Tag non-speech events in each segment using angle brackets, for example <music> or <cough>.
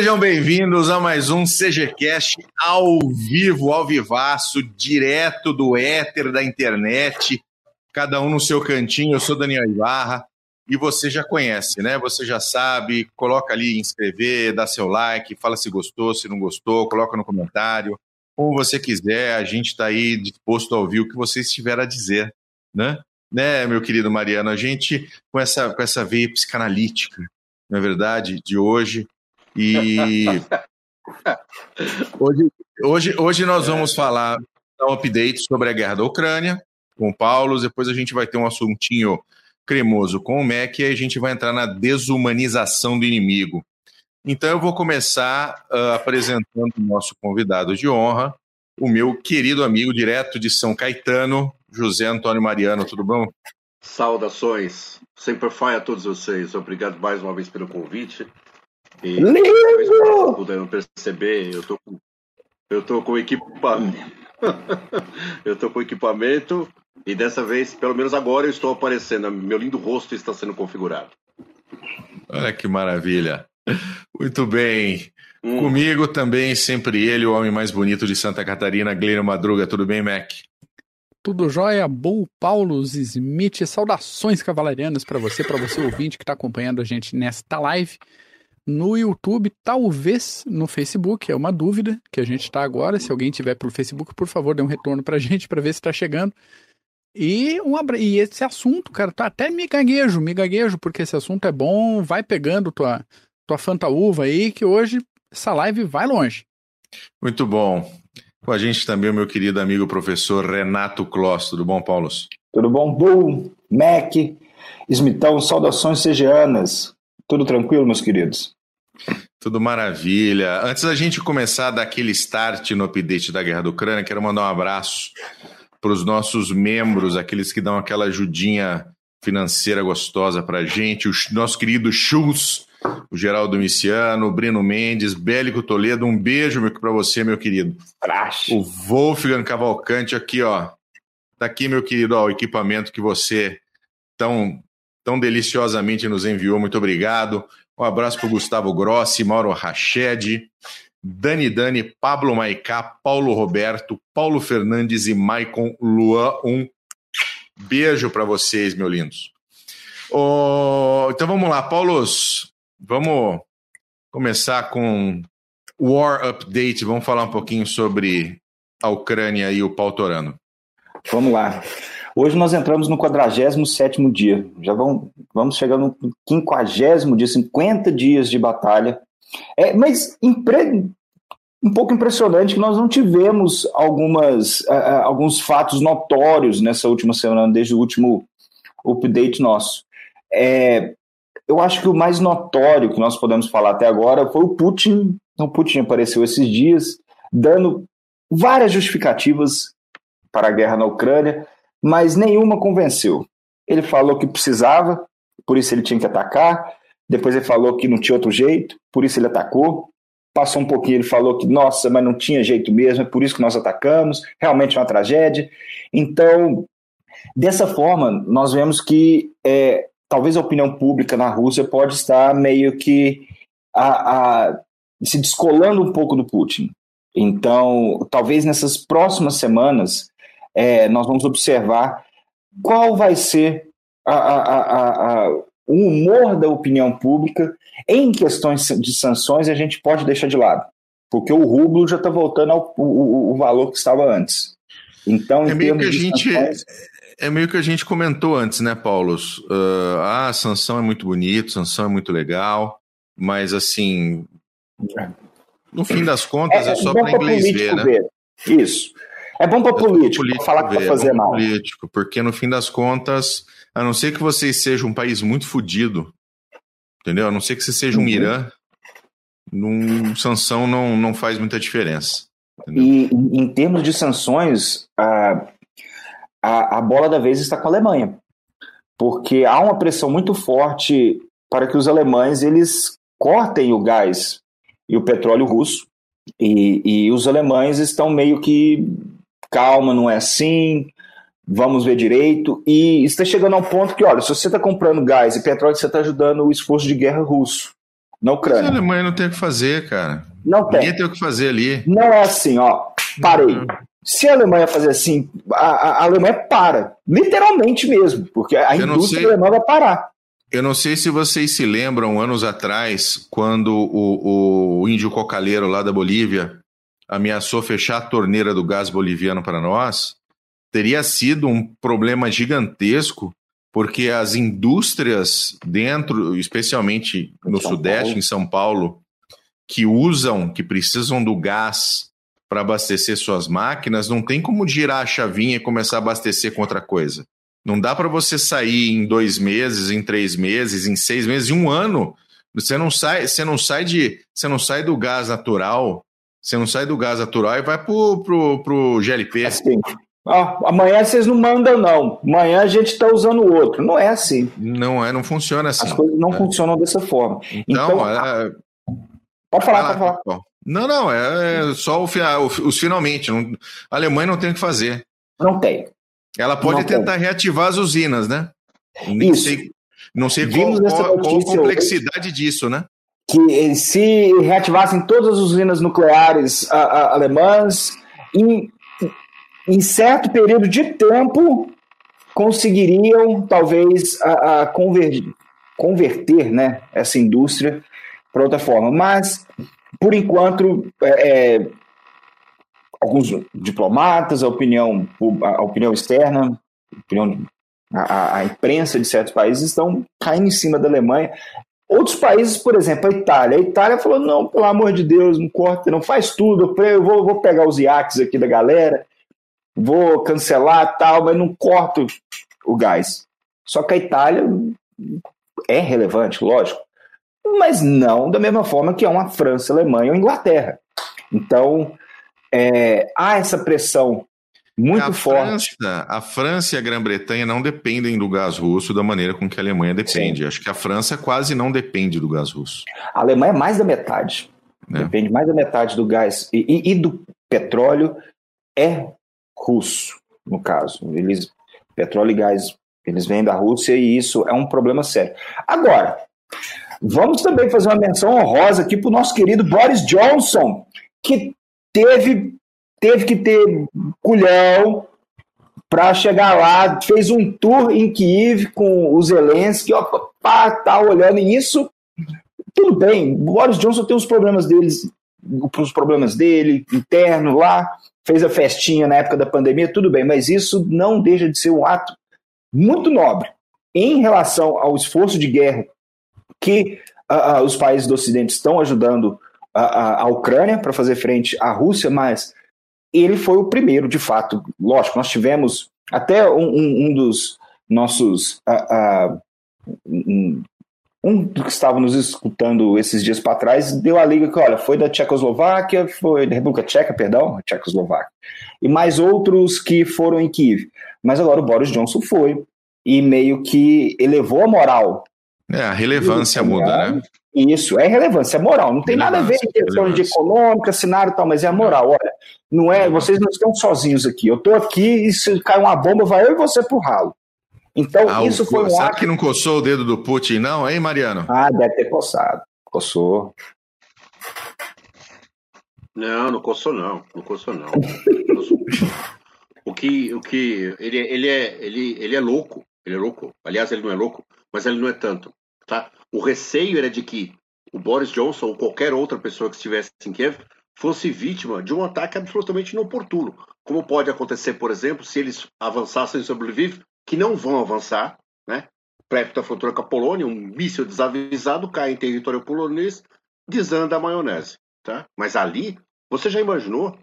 Sejam bem-vindos a mais um CGCast ao vivo, ao vivaço, direto do éter da internet, cada um no seu cantinho. Eu sou Daniel Ibarra e você já conhece, né? Você já sabe, coloca ali inscrever, dá seu like, fala se gostou, se não gostou, coloca no comentário. Como você quiser, a gente está aí disposto a ouvir o que você estiver a dizer, né? Né, meu querido Mariano? A gente, com essa, com essa veia psicanalítica, na é verdade, de hoje, e hoje, hoje, hoje nós vamos falar um update sobre a guerra da Ucrânia com o Paulo. Depois a gente vai ter um assuntinho cremoso com o MEC e a gente vai entrar na desumanização do inimigo. Então eu vou começar uh, apresentando o nosso convidado de honra, o meu querido amigo direto de São Caetano, José Antônio Mariano. Tudo bom? Saudações. Sempre fai a todos vocês. Obrigado mais uma vez pelo convite. E Lindo! puderam perceber, eu tô com, eu tô com equipamento. <laughs> eu tô com equipamento e dessa vez, pelo menos agora, eu estou aparecendo. Meu lindo rosto está sendo configurado. Olha que maravilha. Muito bem. Hum. Comigo também, sempre ele, o homem mais bonito de Santa Catarina, Glênio Madruga. Tudo bem, Mac? Tudo jóia? Bull Paulos Smith. Saudações cavalarianas para você, para você ouvinte que está acompanhando a gente nesta live no YouTube, talvez no Facebook, é uma dúvida que a gente está agora. Se alguém tiver pelo Facebook, por favor, dê um retorno para a <laughs> gente para ver se está chegando. E, um abra... e esse assunto, cara, tá até me gaguejo, me gaguejo, porque esse assunto é bom, vai pegando tua, tua fantaúva aí, que hoje essa live vai longe. Muito bom. Com a gente também o meu querido amigo professor Renato Kloss. Tudo bom, Paulo? Tudo bom, Bull, Mac, Smitão, saudações segianas. Tudo tranquilo, meus queridos? Tudo maravilha. Antes da gente começar a dar aquele start no update da Guerra da Ucrânia, quero mandar um abraço para os nossos membros, aqueles que dão aquela ajudinha financeira gostosa para a gente, o nosso querido Schultz, o Geraldo Miciano, o Breno Mendes, Bélico Toledo, um beijo para você, meu querido. Praxe. O Wolfgang Cavalcante aqui, ó. Tá aqui, meu querido, ó, o equipamento que você tão tão deliciosamente nos enviou. Muito obrigado. Um abraço para Gustavo Grossi, Mauro Rached, Dani Dani, Pablo Maicá, Paulo Roberto, Paulo Fernandes e Maicon Luan. Um beijo para vocês, meus lindos. Oh, então vamos lá, Paulos. Vamos começar com War Update. Vamos falar um pouquinho sobre a Ucrânia e o pau torano. Vamos lá. Hoje nós entramos no 47 dia, já vamos, vamos chegar no 50 dia, 50 dias de batalha. É, mas impre... um pouco impressionante que nós não tivemos algumas, uh, alguns fatos notórios nessa última semana, desde o último update nosso. É, eu acho que o mais notório que nós podemos falar até agora foi o Putin. O Putin apareceu esses dias dando várias justificativas para a guerra na Ucrânia mas nenhuma convenceu. Ele falou que precisava, por isso ele tinha que atacar. Depois ele falou que não tinha outro jeito, por isso ele atacou. Passou um pouquinho, ele falou que, nossa, mas não tinha jeito mesmo, é por isso que nós atacamos. Realmente é uma tragédia. Então, dessa forma, nós vemos que é, talvez a opinião pública na Rússia pode estar meio que a, a, se descolando um pouco do Putin. Então, talvez nessas próximas semanas é, nós vamos observar qual vai ser a, a, a, o humor da opinião pública em questões de sanções a gente pode deixar de lado, porque o rublo já está voltando ao o, o, valor que estava antes. Então, é meio que a gente sanções... é meio que a gente comentou antes, né, Paulo? Uh, ah, a sanção é muito bonito, sanção é muito legal, mas assim, no fim das contas é, é só para inglês ver, né? Ver. Isso. É bom para político, político falar que vai fazer é mal. político, porque no fim das contas, a não ser que vocês sejam um país muito fodido, entendeu? A não ser que você seja um uhum. Irã, num, sanção não, não faz muita diferença. Entendeu? E em termos de sanções, a, a, a bola da vez está com a Alemanha, porque há uma pressão muito forte para que os alemães eles cortem o gás e o petróleo russo, e, e os alemães estão meio que calma, não é assim, vamos ver direito. E está chegando ao ponto que, olha, se você está comprando gás e petróleo, você está ajudando o esforço de guerra russo. na Ucrânia. Mas a Alemanha não tem o que fazer, cara. Não tem. Ninguém tem o que fazer ali. Não é assim, ó. Parei. Uhum. Se a Alemanha fazer assim, a, a, Alemanha para. Literalmente mesmo, porque a Eu indústria alemã vai parar. Eu não sei se vocês se lembram, anos atrás, quando o, o índio cocaleiro lá da Bolívia ameaçou fechar a torneira do gás boliviano para nós, teria sido um problema gigantesco, porque as indústrias dentro, especialmente no São Sudeste, Paulo. em São Paulo, que usam, que precisam do gás para abastecer suas máquinas, não tem como girar a chavinha e começar a abastecer com outra coisa. Não dá para você sair em dois meses, em três meses, em seis meses, em um ano. Você não sai, você não sai de, você não sai do gás natural, você não sai do gás natural e vai pro, pro, pro GLP. Assim, ah, amanhã vocês não mandam, não. Amanhã a gente está usando o outro. Não é assim. Não é, não funciona assim. As coisas não é. funcionam dessa forma. Então, então é... pode falar, pode falar. Não, não, é, é só o, os finalmente. Não, a Alemanha não tem o que fazer. Não tem. Ela pode não tentar tem. reativar as usinas, né? Nem Isso. Sei, não sei qual, qual, qual, a complexidade hoje, disso, né? Que se reativassem todas as usinas nucleares a, a, alemãs, em, em certo período de tempo, conseguiriam talvez a, a converter, converter né, essa indústria para outra forma. Mas por enquanto, é, alguns diplomatas, a opinião, a opinião externa, a, opinião, a, a, imprensa de certos países estão caindo em cima da Alemanha. Outros países, por exemplo, a Itália. A Itália falou: não, pelo amor de Deus, não corta, não faz tudo. Eu vou, vou pegar os iates aqui da galera, vou cancelar tal, mas não corto o gás. Só que a Itália é relevante, lógico mas não da mesma forma que é uma França, Alemanha ou Inglaterra. Então, é, há essa pressão muito a forte. França, a França e a Grã-Bretanha não dependem do gás russo da maneira com que a Alemanha depende. Sim. Acho que a França quase não depende do gás russo. A Alemanha é mais da metade. É. Depende mais da metade do gás e, e, e, do petróleo é russo, no caso. Eles, petróleo e gás, eles vêm da Rússia e isso é um problema sério. Agora, Vamos também fazer uma menção honrosa aqui para o nosso querido Boris Johnson, que teve, teve que ter culhão para chegar lá, fez um tour em Kiev com o Zelensky, ó, pá, tá olhando isso. Tudo bem, Boris Johnson tem os problemas deles, os problemas dele interno lá, fez a festinha na época da pandemia, tudo bem, mas isso não deixa de ser um ato muito nobre em relação ao esforço de guerra que uh, uh, os países do Ocidente estão ajudando a, a Ucrânia para fazer frente à Rússia, mas ele foi o primeiro, de fato. Lógico, nós tivemos até um, um, um dos nossos. Uh, um, um que estava nos escutando esses dias para trás deu a liga que, olha, foi da Tchecoslováquia, foi da República Tcheca, perdão, Tchecoslováquia, e mais outros que foram em Kiev. Mas agora o Boris Johnson foi e meio que elevou a moral é, a relevância muda, né? Isso, é relevância é moral. Não tem nada a ver com questão de econômica, cenário e tal, mas é a moral. Olha, não é, vocês não estão sozinhos aqui. Eu estou aqui e se cai uma bomba, vai eu e você pro ralo. Então, ah, isso foi um Será ato... que não coçou o dedo do Putin, não, hein, Mariano? Ah, deve ter coçado. Coçou. Não, não coçou não. Não coçou não. o que, o que ele, ele é, ele, ele é louco. Ele é louco. Aliás, ele não é louco, mas ele não é tanto. Tá? O receio era de que o Boris Johnson ou qualquer outra pessoa que estivesse em Kiev fosse vítima de um ataque absolutamente inoportuno. Como pode acontecer, por exemplo, se eles avançassem sobre Lviv, que não vão avançar, né? perto da fronteira com a Polônia, um míssil desavisado cai em território polonês, desanda a maionese. Tá? Mas ali, você já imaginou?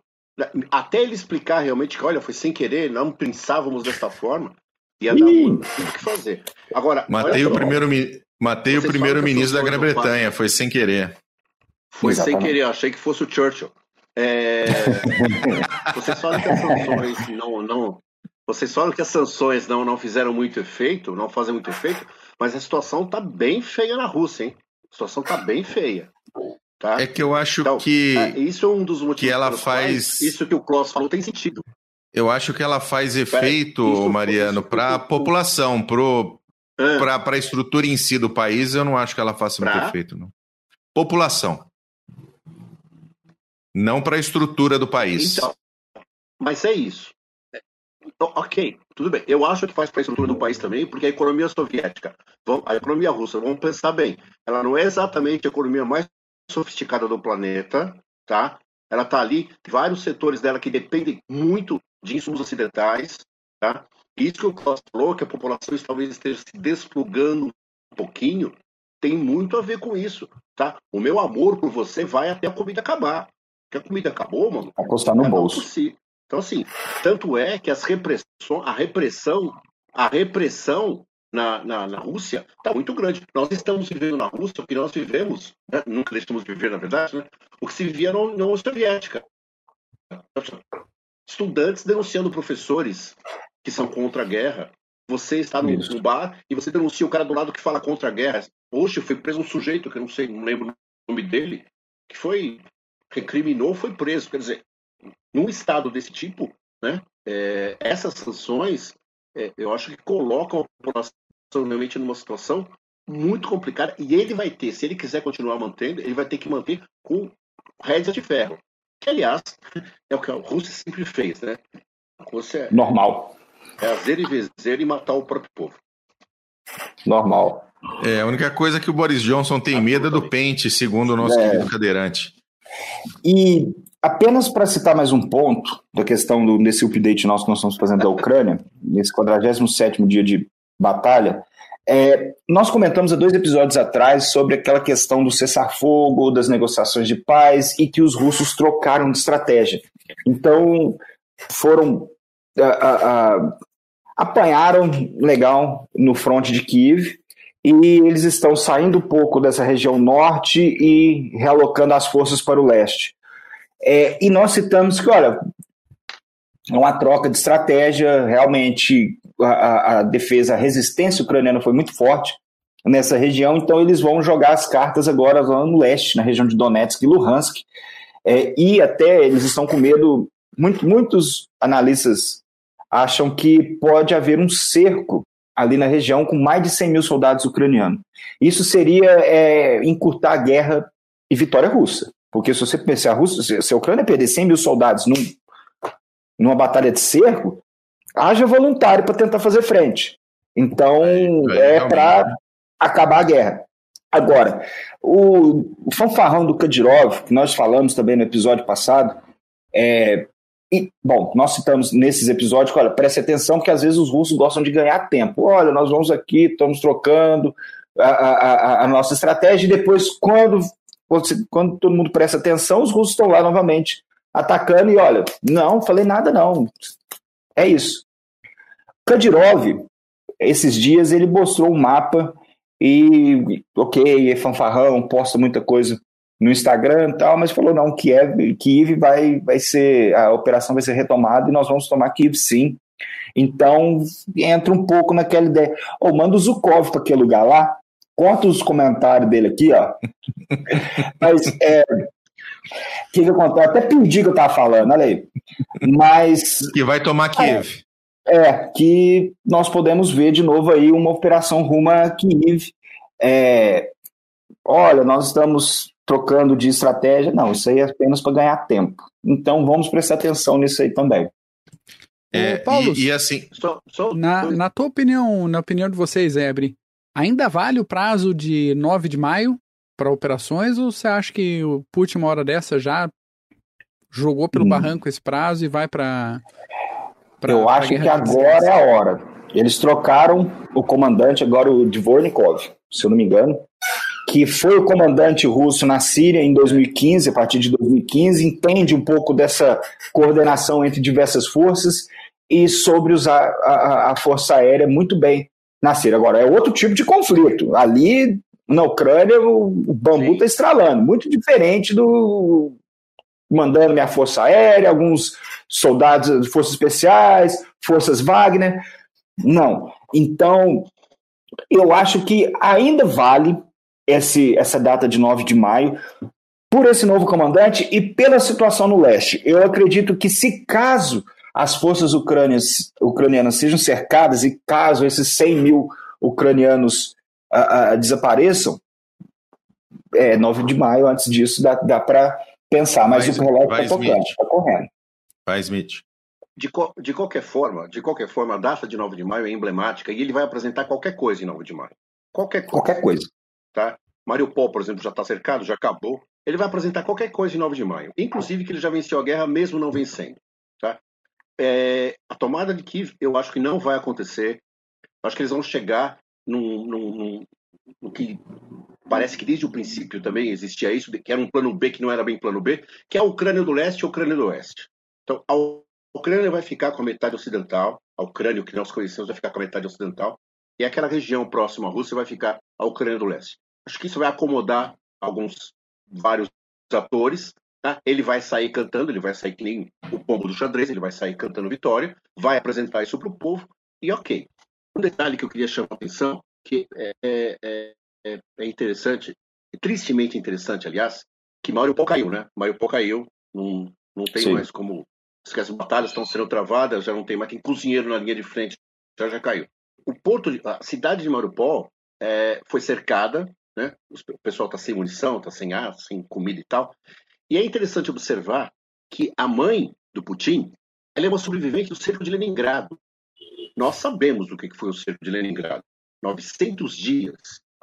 Até ele explicar realmente que, olha, foi sem querer, não pensávamos desta forma, ia dar muito o que fazer. Agora, matei o primeiro, matei o primeiro ministro da Grã-Bretanha, foi sem querer. Foi Exatamente. sem querer, achei que fosse o Churchill. É... <laughs> vocês falam que as sanções não, não, vocês falam que as sanções não, não fizeram muito efeito, não fazem muito efeito, mas a situação tá bem feia na Rússia, hein? A situação tá bem feia. Tá? É que eu acho então, que é, isso é um dos motivos que ela faz. Isso que o Klaus falou tem sentido. Eu acho que ela faz efeito, isso, Mariano, para a população, para a estrutura em si do país, eu não acho que ela faça pra... muito efeito, não. população. Não para a estrutura do país. Então, mas é isso. É, ok, tudo bem. Eu acho que faz para a estrutura do país também, porque a economia soviética, a economia russa, vamos pensar bem, ela não é exatamente a economia mais sofisticada do planeta, tá? Ela está ali, vários setores dela que dependem muito de insumos ocidentais, tá? Isso que o Klaus falou, que a população talvez esteja se desplugando um pouquinho, tem muito a ver com isso, tá? O meu amor por você vai até a comida acabar. Porque a comida acabou, mano. Vai custar no é bolso. Então, assim, tanto é que as repressões, a repressão, a repressão na, na, na Rússia está muito grande. Nós estamos vivendo na Rússia o que nós vivemos, né? nunca deixamos de viver, na verdade, né? o que se vivia na União Soviética. Estudantes denunciando professores que são contra a guerra. Você está no, no, bar e você denuncia o cara do lado que fala contra a guerra. Hoje foi preso um sujeito que eu não sei, não lembro o nome dele, que foi recriminou, foi preso. Quer dizer, num estado desse tipo, né, é, essas sanções, é, eu acho que colocam a população realmente numa situação muito complicada e ele vai ter, se ele quiser continuar mantendo, ele vai ter que manter com rédeas de ferro. Que, aliás, <laughs> é o que a Rússia sempre fez, né? A Rússia Normal. É azer e vezer e matar o próprio povo. Normal. É, a única coisa que o Boris Johnson tem medo é do pente, segundo o nosso é. querido cadeirante. E apenas para citar mais um ponto da questão do, desse update nosso que nós estamos fazendo da Ucrânia, <laughs> nesse 47 dia de batalha, é, nós comentamos há dois episódios atrás sobre aquela questão do cessar-fogo, das negociações de paz e que os russos trocaram de estratégia. Então, foram. A, a, a, apanharam legal no fronte de Kiev e eles estão saindo um pouco dessa região norte e realocando as forças para o leste. É, e nós citamos que, olha, é uma troca de estratégia, realmente a, a, defesa, a resistência ucraniana foi muito forte nessa região, então eles vão jogar as cartas agora lá no leste, na região de Donetsk e Luhansk, é, e até eles estão com medo, muito, muitos analistas acham que pode haver um cerco ali na região com mais de 100 mil soldados ucranianos. Isso seria é, encurtar a guerra e vitória russa. Porque se você pensar, a, Rússia, se a Ucrânia perder 100 mil soldados num, numa batalha de cerco, haja voluntário para tentar fazer frente. Então, é, é para acabar a guerra. Agora, o, o fanfarrão do Kadyrov, que nós falamos também no episódio passado, é, e, bom, nós citamos nesses episódios, olha, preste atenção que às vezes os russos gostam de ganhar tempo. Olha, nós vamos aqui, estamos trocando a, a, a nossa estratégia e depois, quando, quando todo mundo presta atenção, os russos estão lá novamente atacando e olha, não, falei nada não. É isso. Kadyrov, esses dias, ele mostrou um mapa e, ok, é fanfarrão, posta muita coisa no Instagram e tal, mas falou não, Kiev, Kiev vai, vai ser, a operação vai ser retomada e nós vamos tomar Kiev sim. Então entra um pouco naquela ideia. Ou oh, manda o Zukov para aquele lugar lá, conta os comentários dele aqui, ó. <laughs> mas é, que que acontece? Até perdi que eu tava falando, olha aí. Mas. Que vai tomar Kiev. É, é, que nós podemos ver de novo aí uma operação rumo a Kiev. É, olha, nós estamos trocando de estratégia. Não, isso aí é apenas para ganhar tempo. Então vamos prestar atenção nisso aí também. É, Paulo, e, e, assim. Só, só... Na, na tua opinião, na opinião de vocês, Ebre, ainda vale o prazo de 9 de maio para operações ou você acha que o Putin, uma hora dessa, já jogou pelo hum. barranco esse prazo e vai para. Eu acho que agora é a hora. Eles trocaram o comandante, agora o Dvornikov, se eu não me engano que foi o comandante russo na Síria em 2015, a partir de 2015, entende um pouco dessa coordenação entre diversas forças e soube usar a, a Força Aérea muito bem na Síria. Agora, é outro tipo de conflito. Ali, na Ucrânia, o, o bambu está estralando, muito diferente do mandando minha Força Aérea, alguns soldados de forças especiais, forças Wagner. Não. Então, eu acho que ainda vale esse, essa data de 9 de maio por esse novo comandante e pela situação no leste. Eu acredito que se caso as forças ucranias, ucranianas sejam cercadas e caso esses 100 mil ucranianos uh, uh, desapareçam, é 9 de maio, antes disso dá, dá para pensar, mas vai, o relógio está tocando, está correndo. Vai, Smith. De, de, qualquer forma, de qualquer forma, a data de 9 de maio é emblemática e ele vai apresentar qualquer coisa em 9 de maio. Qualquer coisa. Qualquer coisa. Tá? Mariupol, por exemplo, já está cercado, já acabou. Ele vai apresentar qualquer coisa em 9 de maio. Inclusive que ele já venceu a guerra, mesmo não vencendo. Tá? É, a tomada de Kiev, eu acho que não vai acontecer. Acho que eles vão chegar num, num, num, no que parece que desde o princípio também existia isso, que era um plano B que não era bem plano B, que é a Ucrânia do Leste e a Ucrânia do Oeste. Então, a Ucrânia vai ficar com a metade ocidental, a Ucrânia, que nós conhecemos, vai ficar com a metade ocidental, e aquela região próxima à Rússia vai ficar a Ucrânia do Leste. Acho que isso vai acomodar alguns, vários atores. Tá? Ele vai sair cantando, ele vai sair que nem o pombo do xadrez, ele vai sair cantando vitória, vai apresentar isso para o povo, e ok. Um detalhe que eu queria chamar a atenção que é, é, é, é interessante, tristemente interessante, aliás, que Mariupol caiu, né? Mariupol caiu, não, não tem Sim. mais como. As batalhas estão sendo travadas, já não tem mais quem cozinheiro na linha de frente, já já caiu. O porto, de, a cidade de Mariupol é, foi cercada, né? O pessoal está sem munição, está sem ar, sem comida e tal. E é interessante observar que a mãe do Putin, ela é uma sobrevivente do cerco de Leningrado. Nós sabemos do que foi o cerco de Leningrado. 900 dias.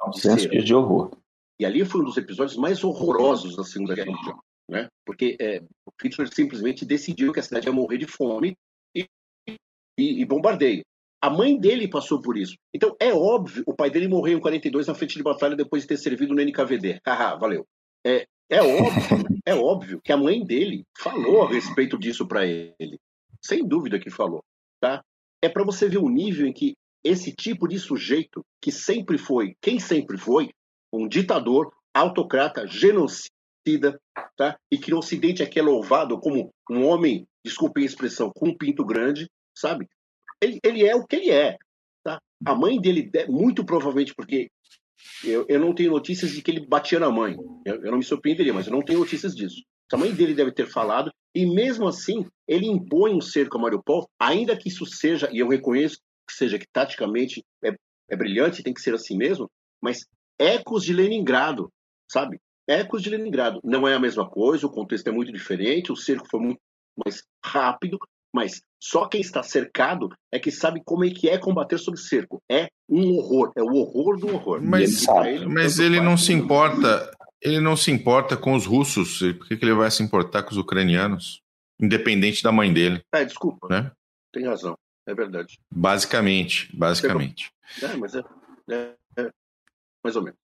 900 dias de horror. E ali foi um dos episódios mais horrorosos da Segunda Guerra Mundial, né? Porque é, o Hitler simplesmente decidiu que a cidade ia morrer de fome e, e, e, bombardeio. A mãe dele passou por isso. Então é óbvio, o pai dele morreu em 42 na frente de batalha depois de ter servido no NKVD. Haha, valeu. É, é óbvio, <laughs> é óbvio que a mãe dele falou a respeito disso para ele. Sem dúvida que falou, tá? É para você ver o nível em que esse tipo de sujeito que sempre foi, quem sempre foi, um ditador, autocrata, genocida, tá? e que no Ocidente é que é louvado como um homem, desculpe a expressão, com um pinto grande, sabe? Ele, ele é o que ele é. Tá? A mãe dele, muito provavelmente, porque eu, eu não tenho notícias de que ele batia na mãe, eu, eu não me surpreenderia, mas eu não tenho notícias disso. A mãe dele deve ter falado, e mesmo assim, ele impõe um cerco a Mariupol, ainda que isso seja, e eu reconheço que seja que taticamente é, é brilhante, tem que ser assim mesmo, mas ecos de Leningrado, sabe? Ecos de Leningrado. Não é a mesma coisa, o contexto é muito diferente, o cerco foi muito mais rápido, mas só quem está cercado é que sabe como é que é combater sob cerco. É um horror, é o horror do horror. Mas, ele, mas ele não se importa, ele não se importa com os russos. Por que, que ele vai se importar com os ucranianos? Independente da mãe dele. É, desculpa. Né? Tem razão. É verdade. Basicamente, basicamente. É, mas é, é, é mais ou menos.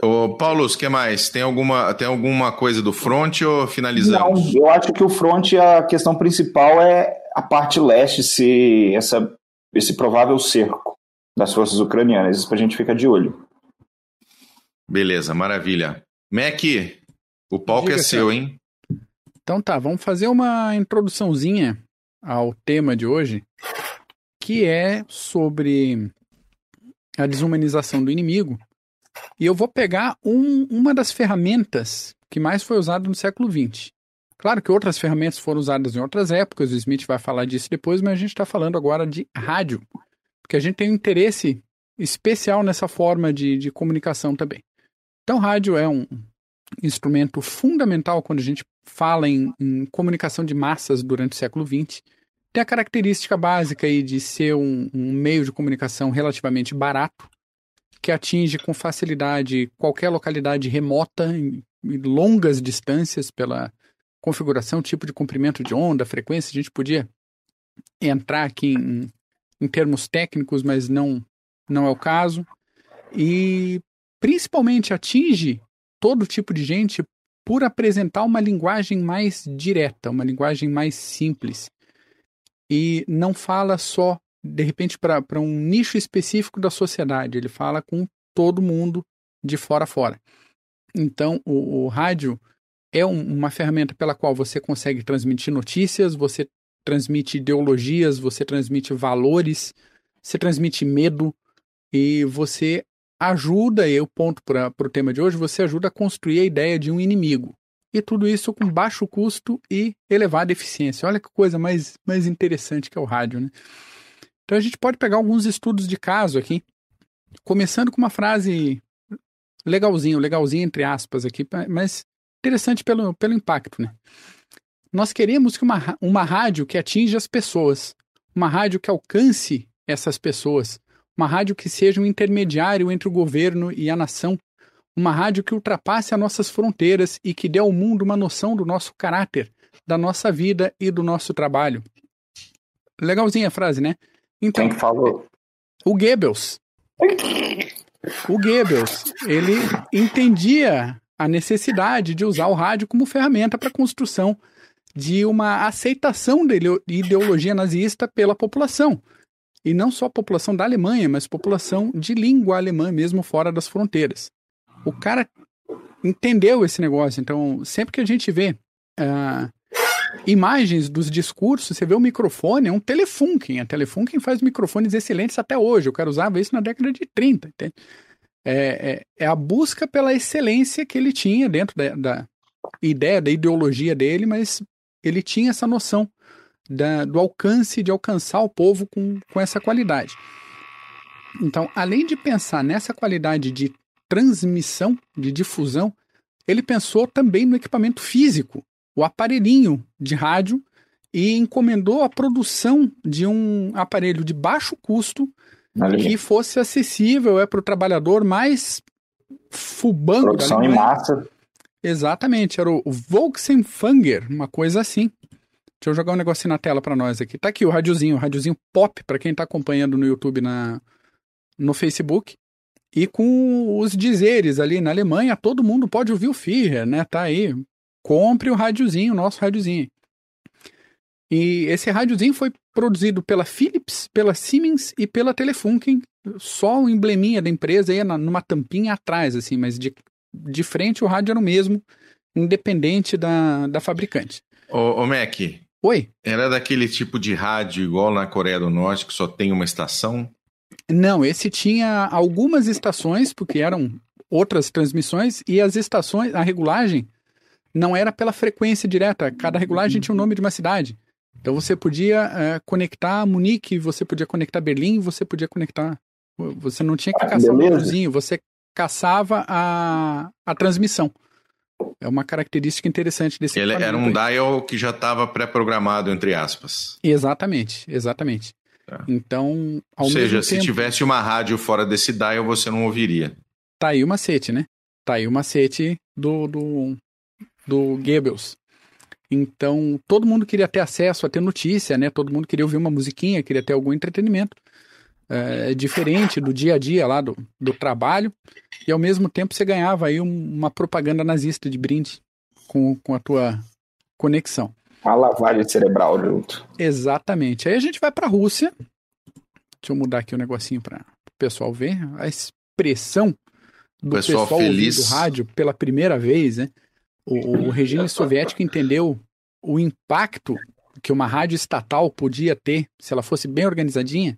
Ô, Paulo, o que mais? Tem alguma, tem alguma coisa do front ou finalizamos? Não, eu acho que o front, a questão principal é a parte leste, se essa, esse provável cerco das forças ucranianas. Isso para a gente ficar de olho. Beleza, maravilha. Mac, o palco Diga, é seu, hein? Então tá, vamos fazer uma introduçãozinha ao tema de hoje que é sobre a desumanização do inimigo. E eu vou pegar um, uma das ferramentas que mais foi usada no século XX. Claro que outras ferramentas foram usadas em outras épocas, o Smith vai falar disso depois, mas a gente está falando agora de rádio, porque a gente tem um interesse especial nessa forma de, de comunicação também. Então, rádio é um instrumento fundamental quando a gente fala em, em comunicação de massas durante o século XX tem a característica básica aí de ser um, um meio de comunicação relativamente barato, que atinge com facilidade qualquer localidade remota, em, em longas distâncias, pela configuração, tipo de comprimento de onda, frequência. A gente podia entrar aqui em, em termos técnicos, mas não, não é o caso. E principalmente atinge todo tipo de gente por apresentar uma linguagem mais direta, uma linguagem mais simples e não fala só, de repente, para um nicho específico da sociedade, ele fala com todo mundo de fora a fora. Então, o, o rádio é um, uma ferramenta pela qual você consegue transmitir notícias, você transmite ideologias, você transmite valores, você transmite medo e você ajuda, e o ponto para o tema de hoje, você ajuda a construir a ideia de um inimigo. E tudo isso com baixo custo e elevada eficiência. Olha que coisa mais, mais interessante que é o rádio, né? Então a gente pode pegar alguns estudos de caso aqui, começando com uma frase legalzinho, legalzinho entre aspas aqui, mas interessante pelo, pelo impacto, né? Nós queremos que uma, uma rádio que atinja as pessoas, uma rádio que alcance essas pessoas, uma rádio que seja um intermediário entre o governo e a nação, uma rádio que ultrapasse as nossas fronteiras e que dê ao mundo uma noção do nosso caráter, da nossa vida e do nosso trabalho. Legalzinha a frase, né? Então, Quem falou? O Goebbels. O Goebbels, ele entendia a necessidade de usar o rádio como ferramenta para a construção de uma aceitação da ideologia nazista pela população. E não só a população da Alemanha, mas população de língua alemã mesmo fora das fronteiras. O cara entendeu esse negócio. Então, sempre que a gente vê uh, imagens dos discursos, você vê o microfone, é um Telefunken. A Telefunken faz microfones excelentes até hoje. O cara usava isso na década de 30. Entende? É, é, é, a busca pela excelência que ele tinha dentro da, da ideia, da ideologia dele, mas ele tinha essa noção da, do alcance de alcançar o povo com, com essa qualidade. Então, além de pensar nessa qualidade de transmissão, de difusão, ele pensou também no equipamento físico, o aparelhinho de rádio, e encomendou a produção de um aparelho de baixo custo que fosse acessível é, para o trabalhador mais fubango. Produção em massa. Exatamente, era o Volksempfanger, uma coisa assim. Deixa eu jogar um negocinho na tela para nós aqui. Tá aqui o rádiozinho, o rádiozinho pop, para quem tá acompanhando no YouTube, na, no Facebook. E com os dizeres ali na Alemanha, todo mundo pode ouvir o Führer, né? Tá aí. Compre o rádiozinho, o nosso rádiozinho. E esse rádiozinho foi produzido pela Philips, pela Siemens e pela Telefunken. Só o embleminha da empresa ia numa tampinha atrás, assim, mas de de frente o rádio era o mesmo, independente da, da fabricante. Ô, ô Mac. Oi. Era daquele tipo de rádio igual na Coreia do Norte, que só tem uma estação? Não, esse tinha algumas estações, porque eram outras transmissões, e as estações, a regulagem não era pela frequência direta, cada regulagem tinha o nome de uma cidade. Então você podia é, conectar Munique, você podia conectar Berlim, você podia conectar. Você não tinha que caçar um vizinho, você caçava a, a transmissão. É uma característica interessante desse Ele era um aí. dial que já estava pré-programado, entre aspas. Exatamente, exatamente. Tá. Então, ao Ou seja, se tempo, tivesse uma rádio fora desse dial, você não ouviria. Tá aí o macete, né? Tá aí o macete do, do, do Goebbels. Então, todo mundo queria ter acesso a ter notícia, né? Todo mundo queria ouvir uma musiquinha, queria ter algum entretenimento é, diferente do dia a dia lá do, do trabalho, e ao mesmo tempo você ganhava aí um, uma propaganda nazista de brinde com, com a tua conexão. Uma lavagem cerebral junto. Exatamente. Aí a gente vai para a Rússia. Deixa eu mudar aqui o um negocinho para o pessoal ver. A expressão do pessoal, pessoal feliz. do rádio pela primeira vez, né? O, o regime soviético entendeu o impacto que uma rádio estatal podia ter se ela fosse bem organizadinha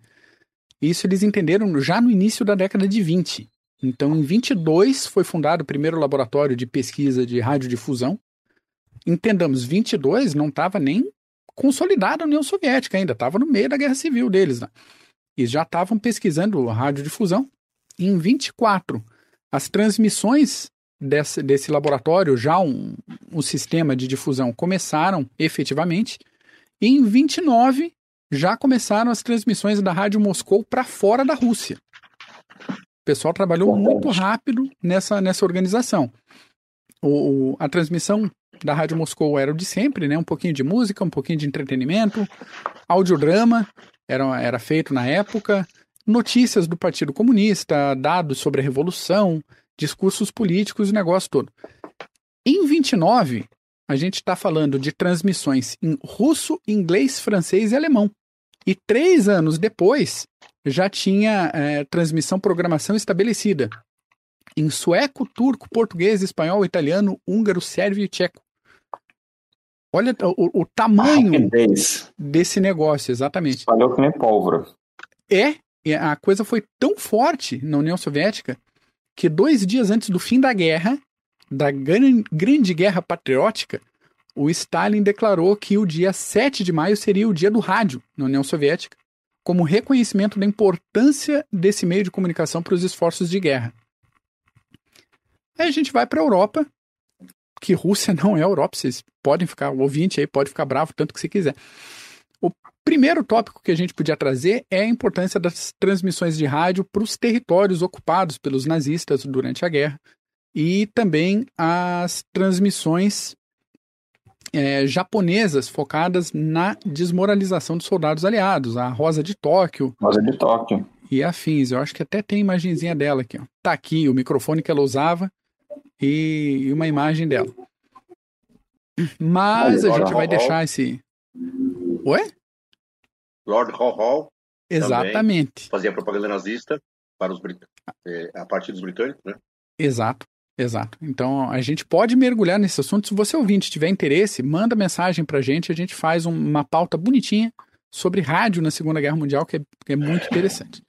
isso eles entenderam já no início da década de 20. Então, em 22 foi fundado o primeiro laboratório de pesquisa de radiodifusão. Entendamos, 22 não estava nem consolidada a União Soviética ainda, estava no meio da guerra civil deles. Né? E já estavam pesquisando radiodifusão. Em 24, as transmissões desse, desse laboratório, já um, um sistema de difusão, começaram efetivamente. E em 29, já começaram as transmissões da Rádio Moscou para fora da Rússia. O pessoal trabalhou muito rápido nessa, nessa organização. O, o, a transmissão da Rádio Moscou era o de sempre, né? Um pouquinho de música, um pouquinho de entretenimento, audiodrama era, era feito na época, notícias do Partido Comunista, dados sobre a Revolução, discursos políticos, o negócio todo. Em 29, a gente está falando de transmissões em russo, inglês, francês e alemão. E três anos depois, já tinha é, transmissão programação estabelecida em sueco, turco, português, espanhol, italiano, húngaro, sérvio e tcheco. Olha o, o tamanho desse negócio, exatamente. Espalhou que nem pólvora. É, a coisa foi tão forte na União Soviética que dois dias antes do fim da guerra, da Grande Guerra Patriótica, o Stalin declarou que o dia 7 de maio seria o dia do rádio na União Soviética, como reconhecimento da importância desse meio de comunicação para os esforços de guerra. Aí a gente vai para a Europa, que Rússia <laughs> não é Europa, vocês podem ficar, o ouvinte aí pode ficar bravo tanto que você quiser. Primeiro tópico que a gente podia trazer é a importância das transmissões de rádio para os territórios ocupados pelos nazistas durante a guerra e também as transmissões é, japonesas focadas na desmoralização dos soldados aliados, a Rosa de Tóquio. Rosa de Tóquio. E afins. Eu acho que até tem imagenzinha dela aqui. Ó. Tá aqui o microfone que ela usava e, uma imagem dela. Mas a gente vai deixar esse. Oi? Lord Hall Hall. Exatamente. Fazia propaganda nazista para os brit... É, a partir dos britânicos, né? Exato. Exato. Então a gente pode mergulhar nesse assunto. Se você ouvinte tiver interesse, manda mensagem pra gente. A gente faz uma pauta bonitinha sobre rádio na Segunda Guerra Mundial, que é, que é muito interessante.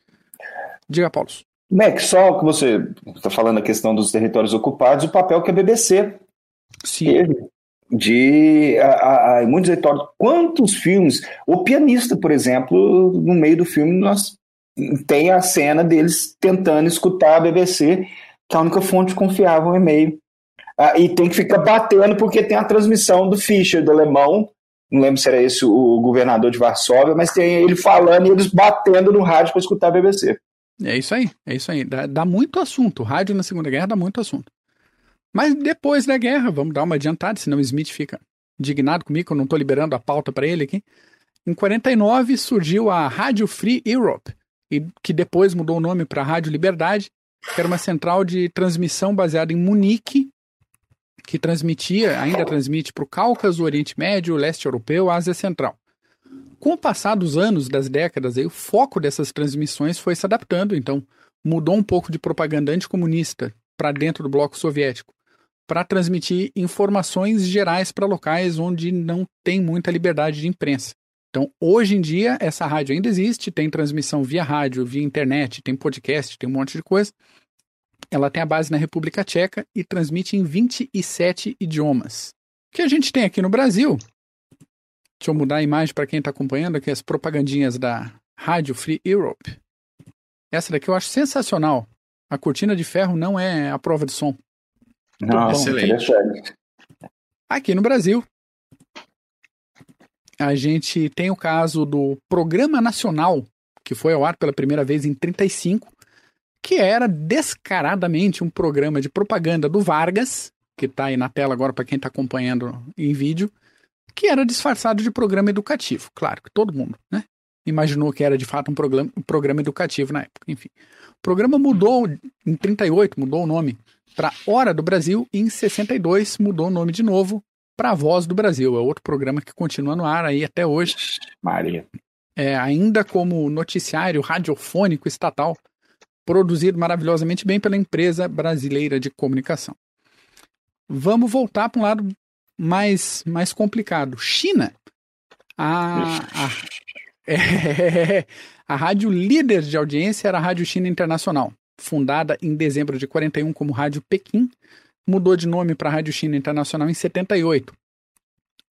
Diga, Paulo. Mac, só que você está falando a questão dos territórios ocupados, o papel que a BBC Sim. teve de a, a, muitos territórios. Quantos filmes? O pianista, por exemplo, no meio do filme, nós tem a cena deles tentando escutar a BBC que é a única fonte confiável é e-mail. Ah, e tem que ficar batendo porque tem a transmissão do Fischer, do alemão, não lembro se era esse o governador de Varsóvia, mas tem ele falando e eles batendo no rádio para escutar a BBC. É isso aí, é isso aí. Dá, dá muito assunto. Rádio na Segunda Guerra dá muito assunto. Mas depois da guerra, vamos dar uma adiantada, senão o Smith fica indignado comigo, eu não estou liberando a pauta para ele aqui. Em 49 surgiu a Rádio Free Europe, e que depois mudou o nome para Rádio Liberdade, que era uma central de transmissão baseada em Munique, que transmitia, ainda transmite para o Cáucaso, Oriente Médio, Leste Europeu, Ásia Central. Com o passar dos anos, das décadas, aí, o foco dessas transmissões foi se adaptando, então mudou um pouco de propaganda anticomunista para dentro do bloco soviético, para transmitir informações gerais para locais onde não tem muita liberdade de imprensa. Então, hoje em dia, essa rádio ainda existe, tem transmissão via rádio, via internet, tem podcast, tem um monte de coisa. Ela tem a base na República Tcheca e transmite em 27 idiomas. O que a gente tem aqui no Brasil? Deixa eu mudar a imagem para quem está acompanhando aqui as propagandinhas da Rádio Free Europe. Essa daqui eu acho sensacional. A cortina de ferro não é a prova de som. Não, excelente. Aqui no Brasil, a gente tem o caso do Programa Nacional, que foi ao ar pela primeira vez em 35, que era descaradamente um programa de propaganda do Vargas, que está aí na tela agora para quem está acompanhando em vídeo, que era disfarçado de programa educativo. Claro que todo mundo, né? Imaginou que era de fato um programa, um programa educativo na época. Enfim, o programa mudou em 38, mudou o nome para Hora do Brasil e em 62 mudou o nome de novo para a Voz do Brasil. É outro programa que continua no ar aí até hoje. Maria. É, ainda como noticiário radiofônico estatal, produzido maravilhosamente bem pela empresa brasileira de comunicação. Vamos voltar para um lado mais, mais complicado. China. A, a, é, <laughs> a rádio líder de audiência era a Rádio China Internacional, fundada em dezembro de 41 como Rádio Pequim, mudou de nome para Rádio China Internacional em 78.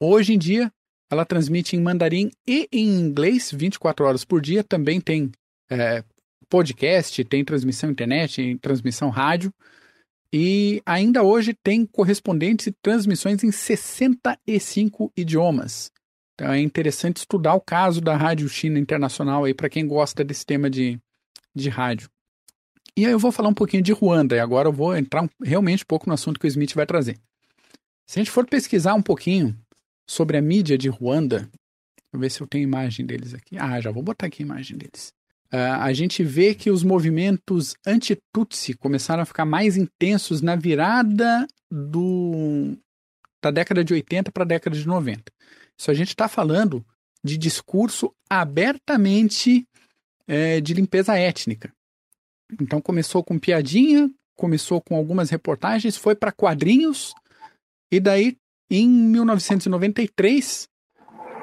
Hoje em dia, ela transmite em mandarim e em inglês 24 horas por dia. Também tem é, podcast, tem transmissão internet, tem transmissão rádio. E ainda hoje tem correspondentes e transmissões em 65 idiomas. Então é interessante estudar o caso da Rádio China Internacional aí para quem gosta desse tema de, de rádio. E aí eu vou falar um pouquinho de Ruanda, e agora eu vou entrar realmente um pouco no assunto que o Smith vai trazer. Se a gente for pesquisar um pouquinho sobre a mídia de Ruanda, eu ver se eu tenho imagem deles aqui. Ah, já vou botar aqui a imagem deles. Uh, a gente vê que os movimentos anti-Tutsi começaram a ficar mais intensos na virada do, da década de 80 para a década de 90. Isso a gente está falando de discurso abertamente é, de limpeza étnica. Então começou com piadinha, começou com algumas reportagens, foi para quadrinhos, e daí em 1993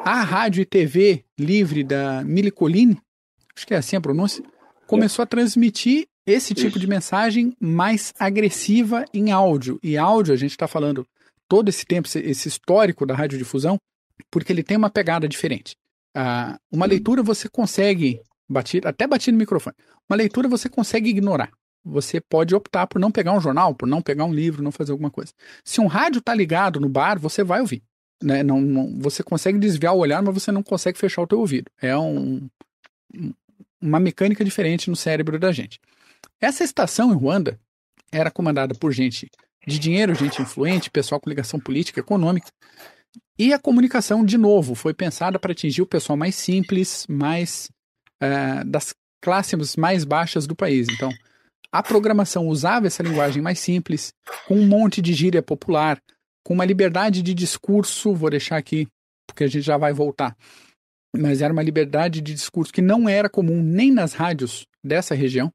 a rádio e TV livre da Mili Colline, acho que é assim a pronúncia, começou a transmitir esse tipo de mensagem mais agressiva em áudio. E áudio, a gente está falando todo esse tempo, esse histórico da radiodifusão, porque ele tem uma pegada diferente. Ah, uma leitura você consegue Bati, até bati no microfone. Uma leitura você consegue ignorar. você pode optar por não pegar um jornal, por não pegar um livro, não fazer alguma coisa. Se um rádio está ligado no bar, você vai ouvir. Né? Não, não, você consegue desviar o olhar, mas você não consegue fechar o teu ouvido. É um, uma mecânica diferente no cérebro da gente. Essa estação em Ruanda era comandada por gente de dinheiro, gente influente, pessoal com ligação política, econômica. E a comunicação, de novo, foi pensada para atingir o pessoal mais simples, mais uh, das classes mais baixas do país. Então, a programação usava essa linguagem mais simples, com um monte de gíria popular, com uma liberdade de discurso, vou deixar aqui, porque a gente já vai voltar. Mas era uma liberdade de discurso que não era comum nem nas rádios dessa região.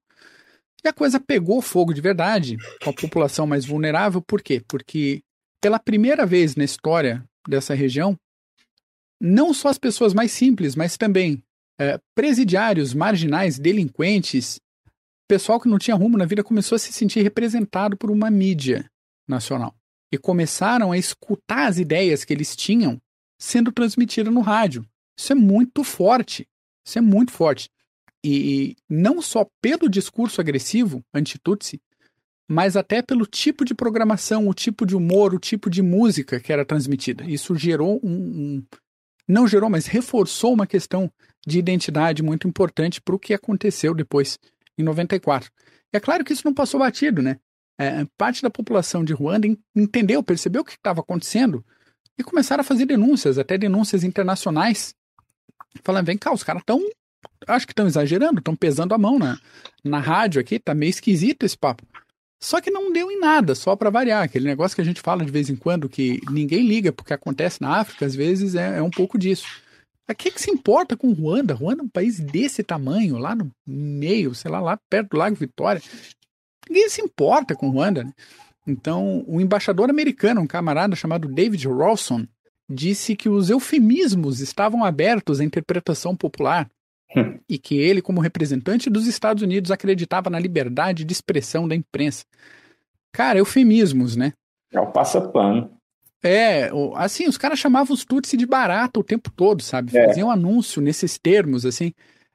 E a coisa pegou fogo de verdade com a população mais vulnerável, por quê? Porque pela primeira vez na história dessa região, não só as pessoas mais simples, mas também é, presidiários, marginais, delinquentes, pessoal que não tinha rumo na vida começou a se sentir representado por uma mídia nacional. E começaram a escutar as ideias que eles tinham sendo transmitidas no rádio. Isso é muito forte. Isso é muito forte. E não só pelo discurso agressivo anti-Tutsi, mas até pelo tipo de programação, o tipo de humor, o tipo de música que era transmitida. Isso gerou um, um não gerou, mas reforçou uma questão de identidade muito importante para o que aconteceu depois, em 94. É claro que isso não passou batido, né? É, parte da população de Ruanda entendeu, percebeu o que estava acontecendo e começaram a fazer denúncias, até denúncias internacionais, falando: vem cá, os caras estão. Acho que estão exagerando, estão pesando a mão na, na rádio aqui, tá meio esquisito esse papo. Só que não deu em nada, só para variar. Aquele negócio que a gente fala de vez em quando, que ninguém liga porque acontece na África, às vezes é, é um pouco disso. A que, que se importa com Ruanda? Ruanda é um país desse tamanho, lá no meio, sei lá, lá perto do Lago Vitória. Ninguém se importa com Ruanda. Né? Então, o embaixador americano, um camarada chamado David Rawson, disse que os eufemismos estavam abertos à interpretação popular Hum. e que ele, como representante dos Estados Unidos, acreditava na liberdade de expressão da imprensa. Cara, eufemismos, né? É o passapano. É, assim, os caras chamavam os Tutsi de barata o tempo todo, sabe? É. Faziam anúncio nesses termos, assim.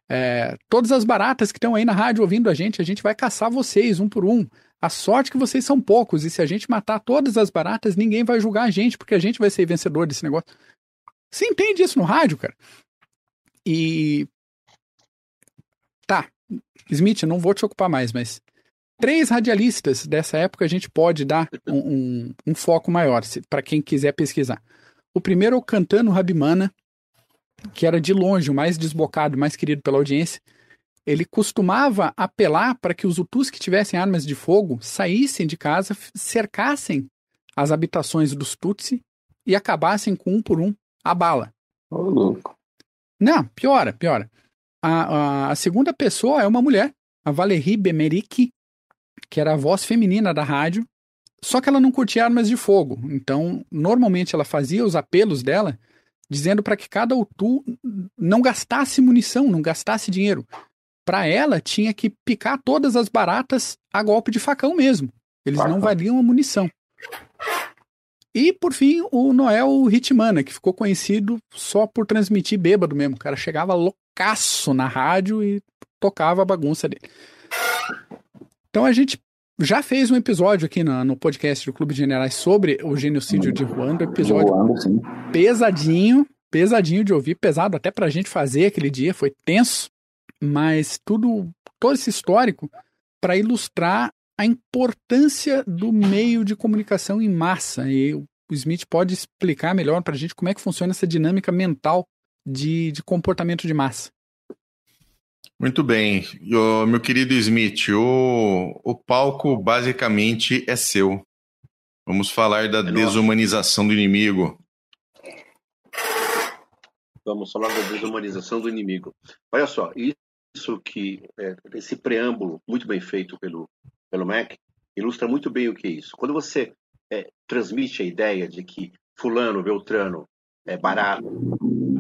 É, todas as baratas que estão aí na rádio ouvindo a gente, a gente vai caçar vocês um por um. A sorte que vocês são poucos, e se a gente matar todas as baratas, ninguém vai julgar a gente, porque a gente vai ser vencedor desse negócio. Você entende isso no rádio, cara? E Smith, não vou te ocupar mais, mas três radialistas dessa época a gente pode dar um, um, um foco maior para quem quiser pesquisar. O primeiro é o Cantano Rabimana, que era de longe o mais desbocado, mais querido pela audiência. Ele costumava apelar para que os Hutus que tivessem armas de fogo saíssem de casa, cercassem as habitações dos Tutsi e acabassem com um por um a bala. Ô, oh, louco. Não, piora, piora. A, a, a segunda pessoa é uma mulher, a Valérie Bemerick, que era a voz feminina da rádio, só que ela não curtia armas de fogo. Então, normalmente ela fazia os apelos dela dizendo para que cada Utu não gastasse munição, não gastasse dinheiro. Para ela, tinha que picar todas as baratas a golpe de facão mesmo. Eles não valiam a munição. E, por fim, o Noel Hitmana, que ficou conhecido só por transmitir bêbado mesmo. O cara chegava loucaço na rádio e tocava a bagunça dele. Então a gente já fez um episódio aqui no, no podcast do Clube de Generais sobre o genocídio de Ruanda. Episódio Ruanda, pesadinho, pesadinho de ouvir, pesado até pra gente fazer aquele dia, foi tenso, mas tudo, todo esse histórico para ilustrar a importância do meio de comunicação em massa. E o Smith pode explicar melhor para a gente como é que funciona essa dinâmica mental de, de comportamento de massa. Muito bem. O, meu querido Smith, o, o palco basicamente é seu. Vamos falar da é desumanização do inimigo. Vamos falar da desumanização do inimigo. Olha só, isso que é, esse preâmbulo muito bem feito pelo pelo Mac, ilustra muito bem o que é isso. Quando você é, transmite a ideia de que fulano, beltrano é barato,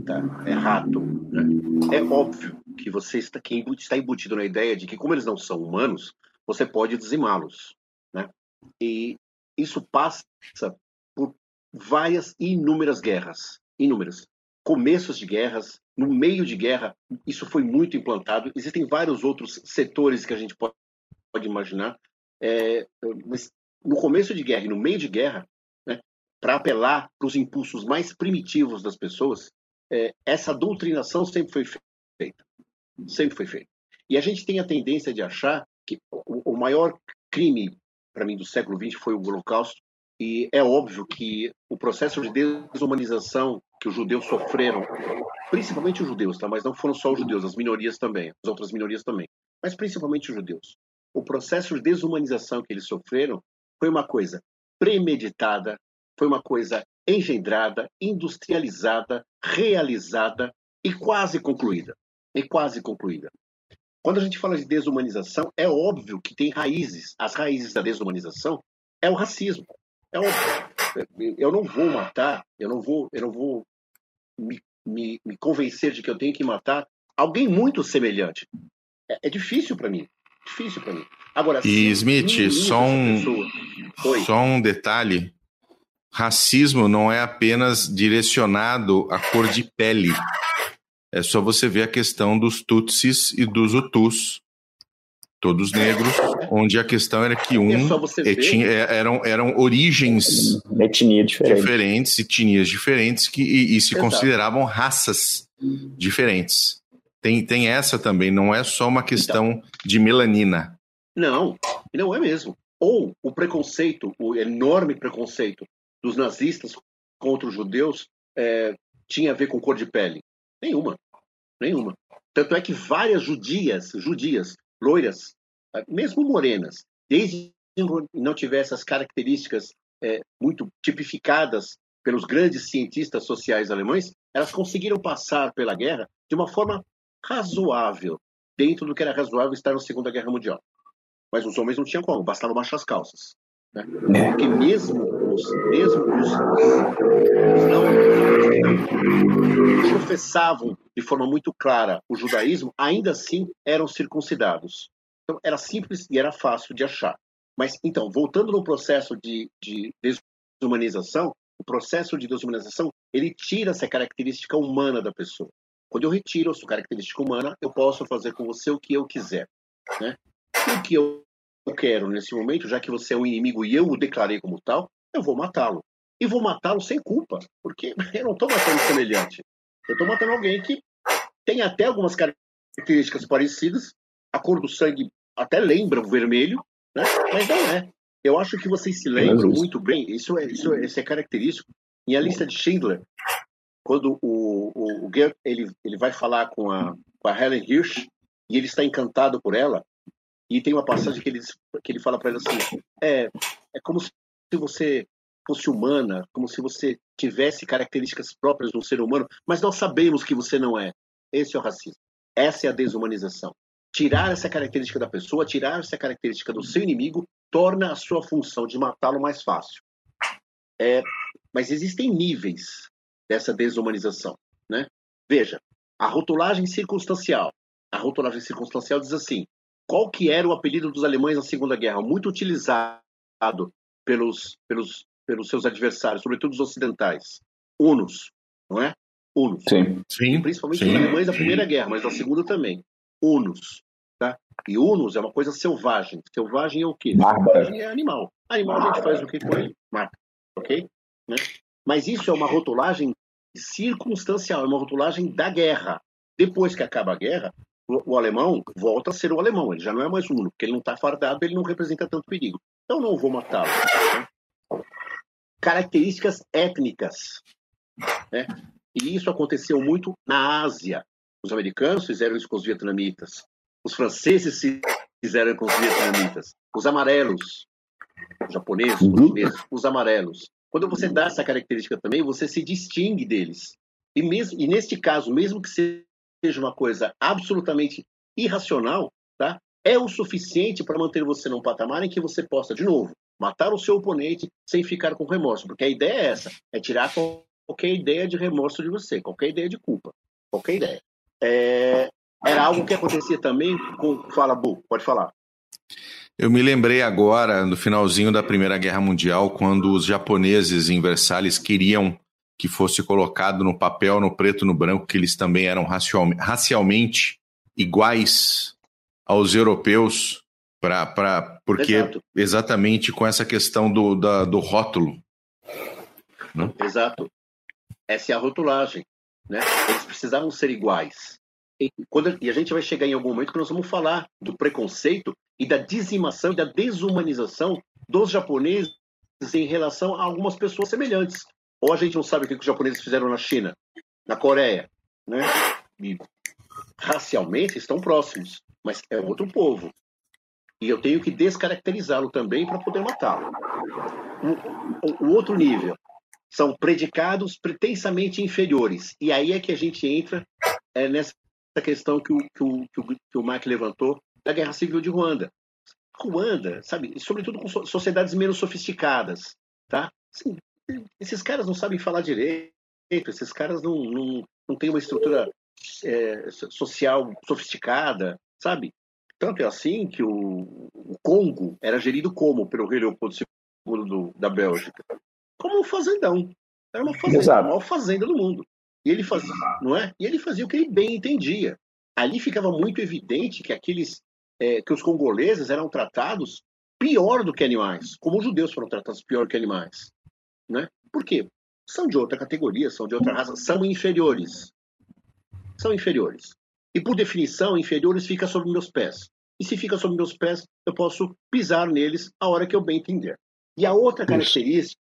tá? é rato, né? é óbvio que você está, que está embutido na ideia de que como eles não são humanos, você pode dizimá-los. Né? E isso passa por várias inúmeras guerras, inúmeras começos de guerras, no meio de guerra, isso foi muito implantado. Existem vários outros setores que a gente pode pode imaginar. É, no começo de guerra e no meio de guerra, né, para apelar para os impulsos mais primitivos das pessoas, é, essa doutrinação sempre foi feita. Sempre foi feita. E a gente tem a tendência de achar que o, o maior crime, para mim, do século XX foi o Holocausto, e é óbvio que o processo de desumanização que os judeus sofreram, principalmente os judeus, tá? mas não foram só os judeus, as minorias também, as outras minorias também, mas principalmente os judeus. O processo de desumanização que eles sofreram foi uma coisa premeditada, foi uma coisa engendrada, industrializada, realizada e quase concluída. E quase concluída. Quando a gente fala de desumanização, é óbvio que tem raízes. As raízes da desumanização é o racismo. É. Eu não vou matar, eu não vou, eu não vou me, me, me convencer de que eu tenho que matar alguém muito semelhante. É, é difícil para mim. Difícil para mim. Agora, e Smith, só um, só um detalhe. Racismo não é apenas direcionado à cor de pele. É só você ver a questão dos Tutsis e dos Hutus, todos negros, onde a questão era que um etinha, é, eram, eram origens Etnia diferente. diferentes, etnias diferentes, que, e, e se Exato. consideravam raças diferentes. Tem, tem essa também, não é só uma questão então, de melanina. Não, não é mesmo. Ou o preconceito, o enorme preconceito dos nazistas contra os judeus é, tinha a ver com cor de pele. Nenhuma. Nenhuma. Tanto é que várias judias, judias, loiras, mesmo morenas, desde que não tivessem as características é, muito tipificadas pelos grandes cientistas sociais alemães, elas conseguiram passar pela guerra de uma forma razoável, dentro do que era razoável estar na Segunda Guerra Mundial. Mas os homens não tinham como, bastava baixar as calças. Né? Porque mesmo os, mesmo os, os não professavam de forma muito clara o judaísmo, ainda assim eram circuncidados. Então era simples e era fácil de achar. Mas então, voltando no processo de, de desumanização, o processo de desumanização ele tira essa característica humana da pessoa. Quando eu retiro a sua característica humana, eu posso fazer com você o que eu quiser. Né? O que eu quero nesse momento, já que você é um inimigo e eu o declarei como tal, eu vou matá-lo. E vou matá-lo sem culpa, porque <laughs> eu não estou matando semelhante. Eu estou matando alguém que tem até algumas características parecidas, a cor do sangue até lembra o vermelho, né? mas não é. Eu acho que vocês se lembram muito bem, isso é, isso, é, isso é característico. Em A Lista de Schindler, quando o, o, o Goethe, ele, ele vai falar com a, com a Helen Hirsch, e ele está encantado por ela, e tem uma passagem que ele, que ele fala para ela assim: é, é como se você fosse humana, como se você tivesse características próprias do ser humano, mas nós sabemos que você não é. Esse é o racismo. Essa é a desumanização. Tirar essa característica da pessoa, tirar essa característica do seu inimigo, torna a sua função de matá-lo mais fácil. É, mas existem níveis dessa desumanização. Né? Veja, a rotulagem circunstancial. A rotulagem circunstancial diz assim: qual que era o apelido dos alemães na Segunda Guerra? Muito utilizado pelos, pelos, pelos seus adversários, sobretudo os ocidentais. Unos, não é? Unos. Sim, sim. Principalmente sim, os alemães da Primeira sim. Guerra, mas da Segunda também. Unos. Tá? E Unos é uma coisa selvagem. Selvagem é o quê? Selvagem é animal. Animal a gente faz o que com ele? Mata. Ok? Né? Mas isso é uma rotulagem circunstancial, é uma rotulagem da guerra. Depois que acaba a guerra, o, o, alemão volta a ser o alemão, ele já não é mais uno, porque ele não está fardado, ele não representa tanto perigo. Então não vou matá-lo. Né? Características étnicas. Né? E isso aconteceu muito na Ásia. Os americanos fizeram isso com os vietnamitas. Os franceses fizeram com os vietnamitas. Os amarelos, os japoneses, os chineses, os amarelos. Quando você dá essa característica também, você se distingue deles. E, mesmo, e neste caso, mesmo que seja uma coisa absolutamente irracional, tá? é o suficiente para manter você num patamar em que você possa, de novo, matar o seu oponente sem ficar com remorso. Porque a ideia é essa: é tirar qualquer ideia de remorso de você, qualquer ideia de culpa, qualquer ideia. É, era algo que acontecia também com. Fala, Bu, pode falar. Eu me lembrei agora, no finalzinho da Primeira Guerra Mundial, quando os japoneses em Versalhes queriam que fosse colocado no papel, no preto, no branco, que eles também eram racialmente iguais aos europeus. Pra, pra, porque Exato. exatamente com essa questão do, da, do rótulo. Né? Exato. Essa é a rotulagem. Né? Eles precisavam ser iguais. E, quando, e a gente vai chegar em algum momento que nós vamos falar do preconceito e da dizimação e da desumanização dos japoneses em relação a algumas pessoas semelhantes. Ou a gente não sabe o que os japoneses fizeram na China, na Coreia, né? E racialmente estão próximos, mas é outro povo. E eu tenho que descaracterizá-lo também para poder matá-lo. O, o, outro nível são predicados pretensamente inferiores. E aí é que a gente entra é, nessa questão que o, que, o, que, o, que o Mark levantou da Guerra Civil de Ruanda. Ruanda, sabe, sobretudo com sociedades menos sofisticadas, tá? Assim, esses caras não sabem falar direito, esses caras não, não, não têm uma estrutura é, social sofisticada, sabe? Tanto é assim que o, o Congo era gerido como pelo rei Leopoldo II do, da Bélgica? Como um fazendão. Era uma fazenda, Exato. a maior fazenda do mundo. E ele fazia, não é? E ele fazia o que ele bem entendia. Ali ficava muito evidente que aqueles é, que os congoleses eram tratados pior do que animais, como os judeus foram tratados pior que animais, né? Por quê? São de outra categoria, são de outra raça, são inferiores. São inferiores. E por definição, inferiores fica sob meus pés. E se fica sob meus pés, eu posso pisar neles a hora que eu bem entender. E a outra característica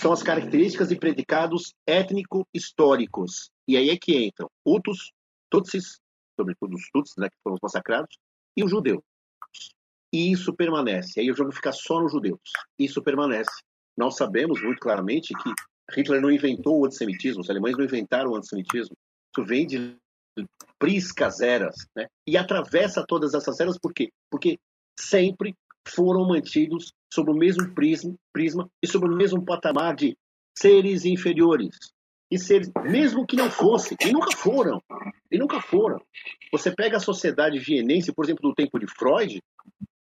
são as características de predicados étnico-históricos. E aí é que entram Hutus, Tutsis, sobretudo os Tutsis, né, que foram massacrados, e os judeus. E isso permanece. Aí o jogo fica só nos judeus. Isso permanece. Nós sabemos muito claramente que Hitler não inventou o antissemitismo, os alemães não inventaram o antissemitismo. Isso vem de priscas eras, né? E atravessa todas essas eras, por quê? Porque sempre foram mantidos sob o mesmo prisma, prisma e sob o mesmo patamar de seres inferiores. E seres, mesmo que não fossem, e nunca foram, e nunca foram. Você pega a sociedade vienense, por exemplo, do tempo de Freud,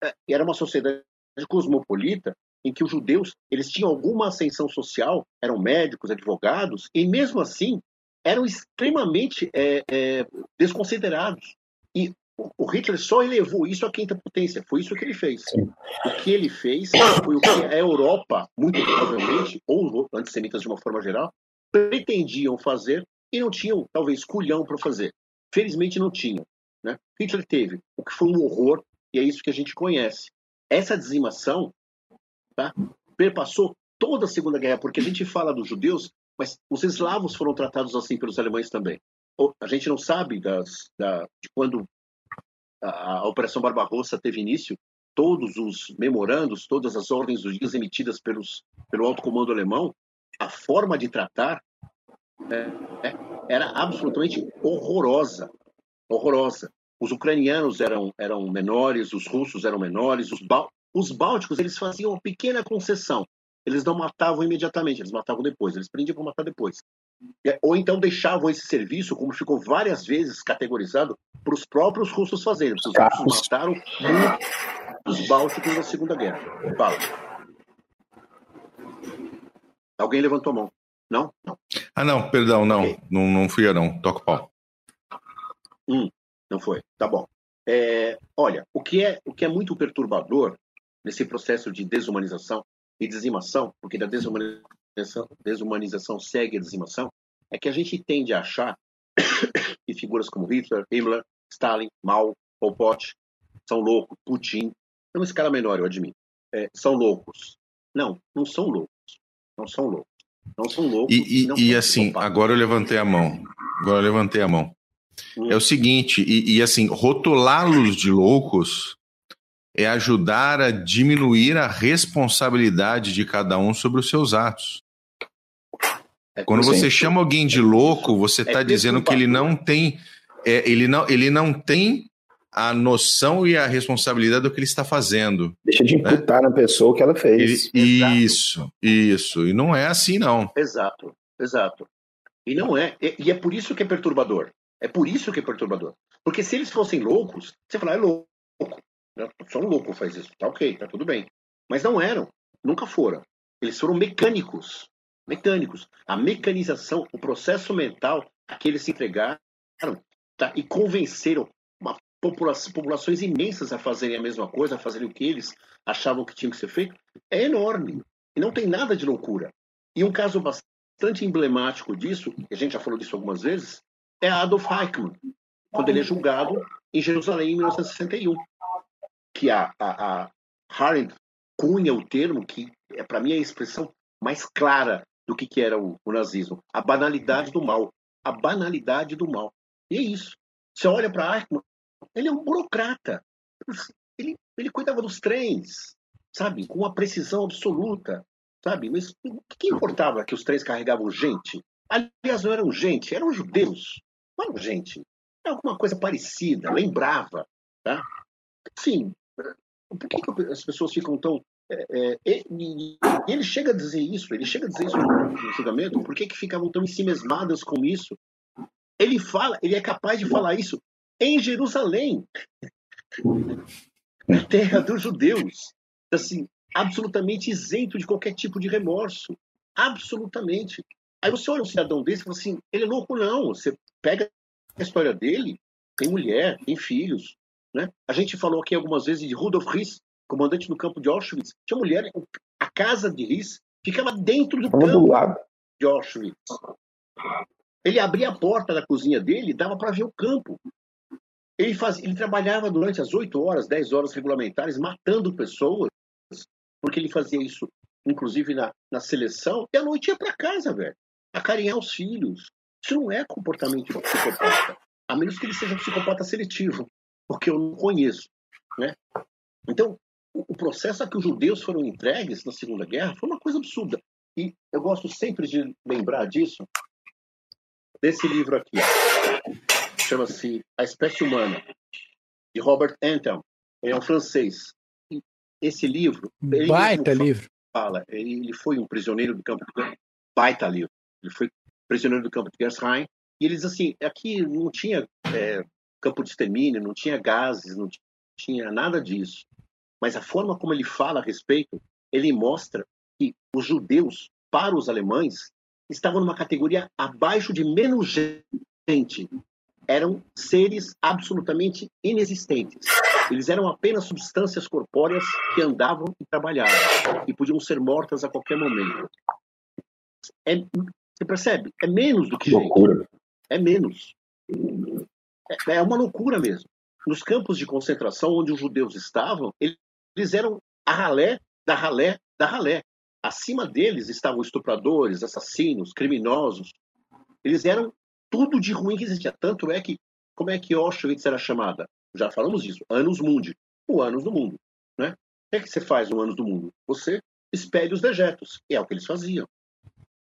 é, era uma sociedade cosmopolita em que os judeus eles tinham alguma ascensão social, eram médicos, advogados, e mesmo assim eram extremamente é, é, desconsiderados. E o Hitler só elevou isso à quinta potência. Foi isso que ele fez. Sim. O que ele fez foi o que a Europa, muito provavelmente, ou os antissemitas de uma forma geral, pretendiam fazer e não tinham, talvez, culhão para fazer. Felizmente não tinham. Né? Hitler teve o que foi um horror, e é isso que a gente conhece. Essa dizimação tá, perpassou toda a Segunda Guerra, porque a gente fala dos judeus, mas os eslavos foram tratados assim pelos alemães também. A gente não sabe das, da, de quando a, a Operação Barbarossa teve início, todos os memorandos, todas as ordens dos dias emitidas pelos, pelo alto comando alemão, a forma de tratar né, era absolutamente horrorosa, horrorosa. Os ucranianos eram, eram menores, os russos eram menores, os, os bálticos eles faziam uma pequena concessão. Eles não matavam imediatamente, eles matavam depois, eles prendiam para matar depois. É, ou então deixavam esse serviço, como ficou várias vezes categorizado, para os próprios russos fazerem. Os russos mataram muitos bálticos na Segunda Guerra. Báltico. Alguém levantou a mão? Não? Não. Ah, não, perdão, não. Okay. Não, não fui eu, não. Toca o pau. Hum, não foi. Tá bom. É, olha, o que, é, o que é muito perturbador nesse processo de desumanização e dizimação, porque da desumanização, desumanização segue a dizimação, é que a gente tende a achar <coughs> que figuras como Hitler, Himmler, Stalin, Mao, Pol Pot são loucos, Putin, é uma escala menor, eu admito, é, são loucos. Não, não são loucos. Não são loucos. Não são loucos. E, e, e assim, agora eu levantei a mão. Agora eu levantei a mão. Hum. É o seguinte, e, e assim, rotulá-los de loucos é ajudar a diminuir a responsabilidade de cada um sobre os seus atos. É Quando você chama alguém de louco, você está é dizendo que ele não tem, é, ele não, ele não tem a noção e a responsabilidade do que ele está fazendo. Deixa de né? imputar né? na pessoa o que ela fez. Ele, isso, isso. E não é assim, não. Exato, exato. E não é. E, é por isso que é perturbador. É por isso que é perturbador. Porque se eles fossem loucos, você fala, é louco. Só um louco faz isso. Tá ok, tá tudo bem. Mas não eram. Nunca foram. Eles foram mecânicos. Mecânicos. A mecanização, o processo mental a que eles se entregaram tá? e convenceram populações imensas a fazerem a mesma coisa, a fazerem o que eles achavam que tinha que ser feito, é enorme. E não tem nada de loucura. E um caso bastante emblemático disso, e a gente já falou disso algumas vezes, é Adolf Eichmann, quando ele é julgado em Jerusalém em 1961. Que a, a, a cunha o termo que, é, para mim, é a expressão mais clara do que, que era o, o nazismo. A banalidade do mal. A banalidade do mal. E é isso. Você olha para Eichmann, ele é um burocrata. Ele, ele cuidava dos trens, sabe? Com uma precisão absoluta, sabe? Mas o que importava que os trens carregavam gente? Aliás, não eram gente, eram judeus. Não eram gente. Era alguma coisa parecida, lembrava. Tá? Sim, por que, que as pessoas ficam tão. É, é, e, ele chega a dizer isso, ele chega a dizer isso no julgamento, por que, que ficavam tão ensimesmadas com isso? Ele fala, ele é capaz de falar isso em Jerusalém, na terra dos judeus. Assim, absolutamente isento de qualquer tipo de remorso. Absolutamente. Aí você olha um cidadão desse e fala assim: ele é louco, não. Você pega a história dele, tem mulher, tem filhos. Né? A gente falou aqui algumas vezes de Rudolf Riss, comandante do campo de Auschwitz. Tinha mulher, a casa de Riss ficava dentro do campo de Auschwitz. Ele abria a porta da cozinha dele e dava para ver o campo. Ele, faz, ele trabalhava durante as 8 horas, 10 horas regulamentares, matando pessoas, porque ele fazia isso, inclusive na, na seleção, e à noite ia para casa, velho, acarinhar os filhos. Isso não é comportamento de psicopata, a menos que ele seja um psicopata seletivo, porque eu não conheço. Né? Então, o, o processo a que os judeus foram entregues na Segunda Guerra foi uma coisa absurda. E eu gosto sempre de lembrar disso, desse livro aqui chama-se A Espécie Humana, de Robert Anton. Ele é um francês. E esse livro. Baita livro. Fala, ele foi um prisioneiro do campo de guerra. Baita livro. Ele foi prisioneiro do campo de Gersheim. E eles, assim, aqui não tinha é, campo de extermínio, não tinha gases, não tinha nada disso. Mas a forma como ele fala a respeito, ele mostra que os judeus, para os alemães, estavam numa categoria abaixo de menos gente eram seres absolutamente inexistentes. Eles eram apenas substâncias corpóreas que andavam e trabalhavam e podiam ser mortas a qualquer momento. É, você percebe? É menos do que loucura. gente. É menos. É, é uma loucura mesmo. Nos campos de concentração onde os judeus estavam, eles eram a ralé da ralé da ralé. Acima deles estavam estupradores, assassinos, criminosos. Eles eram tudo de ruim que existia. Tanto é que, como é que Auschwitz era chamada? Já falamos disso, Anos Mundi, o Anos do Mundo. Né? O que é que você faz no Anos do Mundo? Você espelha os dejetos, e é o que eles faziam.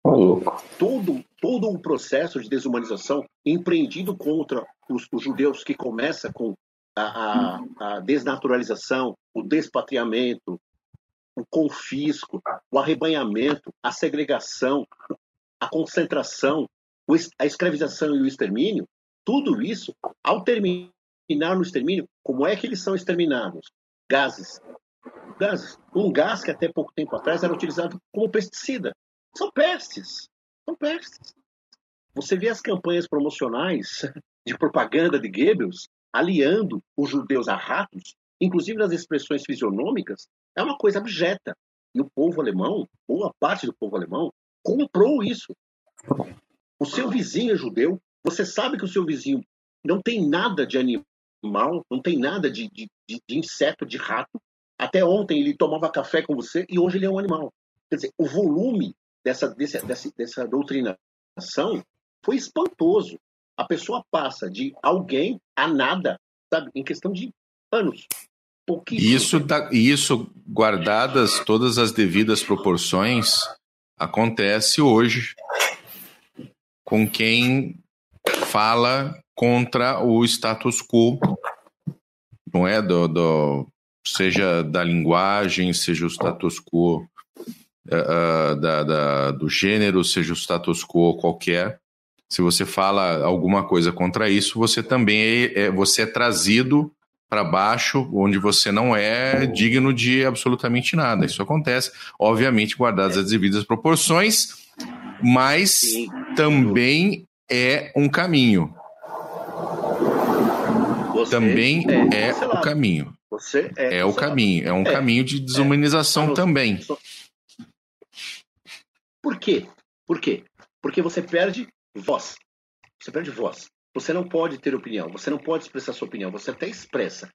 Oh, todo, todo o processo de desumanização empreendido contra os, os judeus, que começa com a, a, a desnaturalização, o despatriamento, o confisco, o arrebanhamento, a segregação, a concentração, a escravização e o extermínio, tudo isso, ao terminar no extermínio, como é que eles são exterminados? Gases. Gases. Um gás que até pouco tempo atrás era utilizado como pesticida. São pestes. São pestes. Você vê as campanhas promocionais <laughs> de propaganda de Goebbels aliando os judeus a ratos, inclusive nas expressões fisionômicas, é uma coisa abjeta. E o povo alemão, ou a parte do povo alemão, comprou isso. O seu vizinho é judeu, você sabe que o seu vizinho não tem nada de animal, não tem nada de, de, de, inseto, de rato. Até ontem ele tomava café com você e hoje ele é um animal. Quer dizer, o volume dessa, dessa, dessa, dessa doutrinação foi espantoso. A pessoa passa de alguém a nada, sabe, em questão de anos. Isso, tá, isso, guardadas todas as devidas proporções, acontece hoje com quem fala contra o status quo, não é? Do, do seja da linguagem, seja o status quo uh, da, da, do gênero, seja o status quo qualquer. Se você fala alguma coisa contra isso, você também é, é você é trazido para baixo, onde você não é digno de absolutamente nada. Isso acontece, obviamente, guardadas as devidas proporções mas Sim. também é um caminho. você também é, é o caminho. Você é, é o caminho, é um é, caminho de desumanização também. Por quê? Por quê? Porque você perde voz. Você perde voz. Você não pode ter opinião, você não pode expressar sua opinião, você até expressa,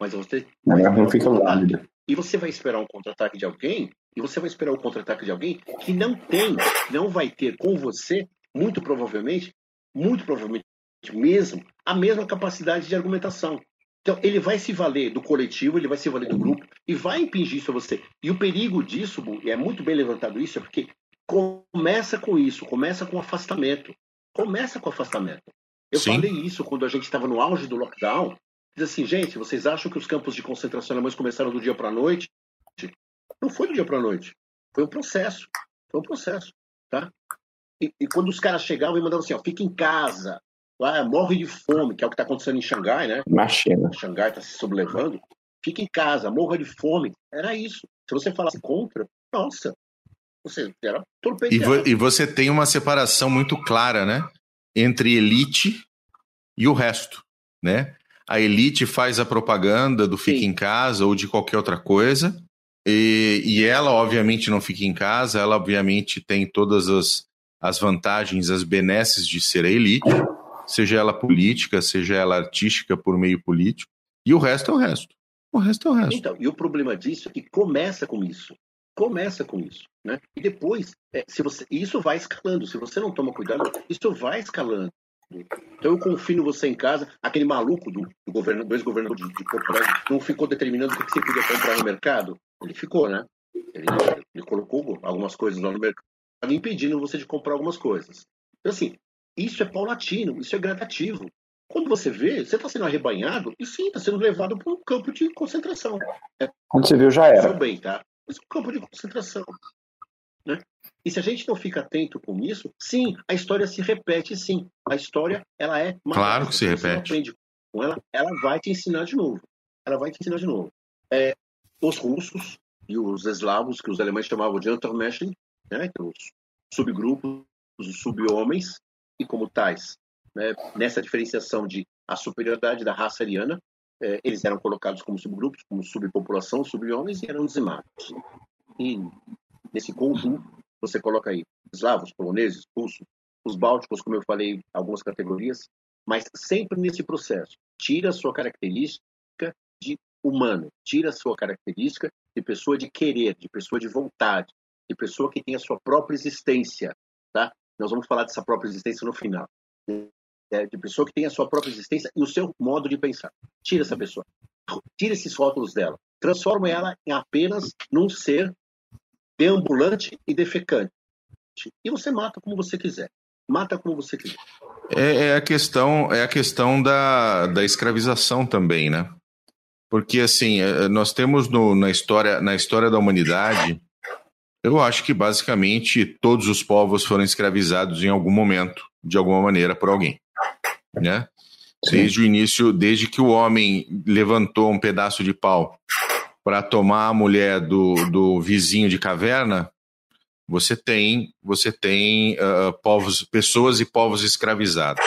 mas você não fica válida. E você vai esperar um contra-ataque de alguém, e você vai esperar o contra-ataque de alguém que não tem, não vai ter com você, muito provavelmente, muito provavelmente mesmo, a mesma capacidade de argumentação. Então, ele vai se valer do coletivo, ele vai se valer do grupo e vai impingir isso a você. E o perigo disso, e é muito bem levantado isso, é porque começa com isso, começa com afastamento. Começa com afastamento. Eu Sim. falei isso quando a gente estava no auge do lockdown. Diz assim, gente, vocês acham que os campos de concentração alemães começaram do dia para a noite? Não foi do dia para a noite. Foi um processo. Foi um processo, tá? E, e, quando os caras chegavam e mandavam assim, ó, fica em casa, lá, morre de fome, que é o que está acontecendo em Xangai, né? Na China. Xangai está se sublevando. Fica em casa, morra de fome. Era isso. Se você falasse contra, nossa, você era torpedeado. E, vo e você tem uma separação muito clara, né? entre elite e o resto, né? A elite faz a propaganda do fica Sim. em casa ou de qualquer outra coisa, e, e, ela, obviamente, não fica em casa, ela, obviamente, tem todas as, as vantagens, as benesses de ser a elite, seja ela política, seja ela artística por meio político, e o resto é o resto. O resto é o resto. Então, e o problema disso é que começa com isso. Começa com isso. Né? E depois, é, se você, isso vai escalando. Se você não toma cuidado, isso vai escalando. Então eu confio em você em casa. Aquele maluco do, do governo, do ex-governador de, de Porto Alegre não ficou determinando o que você podia comprar no mercado? Ele ficou, né? Ele, ele colocou algumas coisas lá no mercado, impedindo você de comprar algumas coisas. Então, assim, isso é paulatino, isso é gradativo. Quando você vê, você está sendo arrebanhado e sim, está sendo levado para um campo de concentração. É, Quando você viu, já era. Bem, tá? Mas é um campo de concentração. Né? E se a gente não fica atento com isso, sim, a história se repete, sim. A história, ela é... Claro que se repete. Você aprende com ela, ela vai te ensinar de novo. Ela vai te ensinar de novo. É, os russos e os eslavos, que os alemães chamavam de Untermenschen, né, então os subgrupos, os sub-homens, e como tais, né, nessa diferenciação de a superioridade da raça ariana, é, eles eram colocados como subgrupos, como subpopulação, sub-homens, e eram dizimados. E nesse conjunto, você coloca aí eslavos, poloneses, russos, os bálticos, como eu falei, algumas categorias, mas sempre nesse processo. Tira a sua característica humano, tira a sua característica de pessoa de querer, de pessoa de vontade, de pessoa que tem a sua própria existência, tá? Nós vamos falar dessa própria existência no final. É, de pessoa que tem a sua própria existência e o seu modo de pensar. Tira essa pessoa. Tira esses rótulos dela. Transforma ela em apenas num ser deambulante e defecante. E você mata como você quiser. Mata como você quiser. É, é, a questão, é a questão da, da escravização também, né? Porque assim, é, nós temos no, na, história, na história da humanidade, eu acho que basicamente todos os povos foram escravizados em algum momento, de alguma maneira, por alguém. Né? Desde o início, desde que o homem levantou um pedaço de pau para tomar a mulher do, do vizinho de caverna, você tem você tem uh, povos, pessoas e povos escravizados.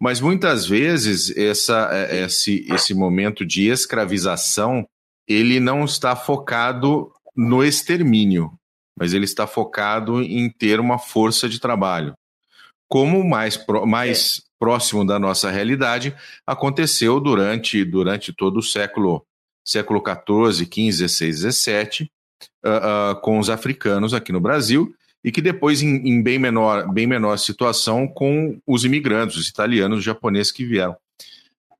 Mas muitas vezes essa, eh, esse, esse momento de escravização ele não está focado no extermínio, mas ele está focado em ter uma força de trabalho. Como mais, mais próximo da nossa realidade aconteceu durante, durante todo o século século XIV, XV, XVI, XVII, uh, uh, com os africanos aqui no Brasil, e que depois, em, em, bem, menor, bem menor situação, com os imigrantes, os italianos, os japoneses que vieram.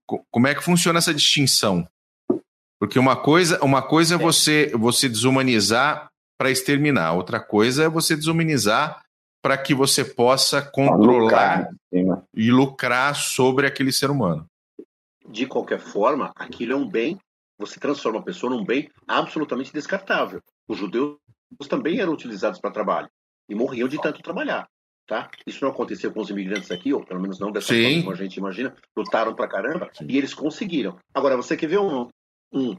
Co como é que funciona essa distinção? Porque uma coisa, uma coisa é você, você desumanizar para exterminar, outra coisa é você desumanizar para que você possa controlar lucrar, e lucrar sobre aquele ser humano. De qualquer forma, aquilo é um bem você transforma a pessoa num bem absolutamente descartável. Os judeus também eram utilizados para trabalho e morriam de tanto trabalhar. Tá? Isso não aconteceu com os imigrantes aqui, ou pelo menos não dessa Sim. forma como a gente imagina. Lutaram para caramba Sim. e eles conseguiram. Agora, você quer ver um, um,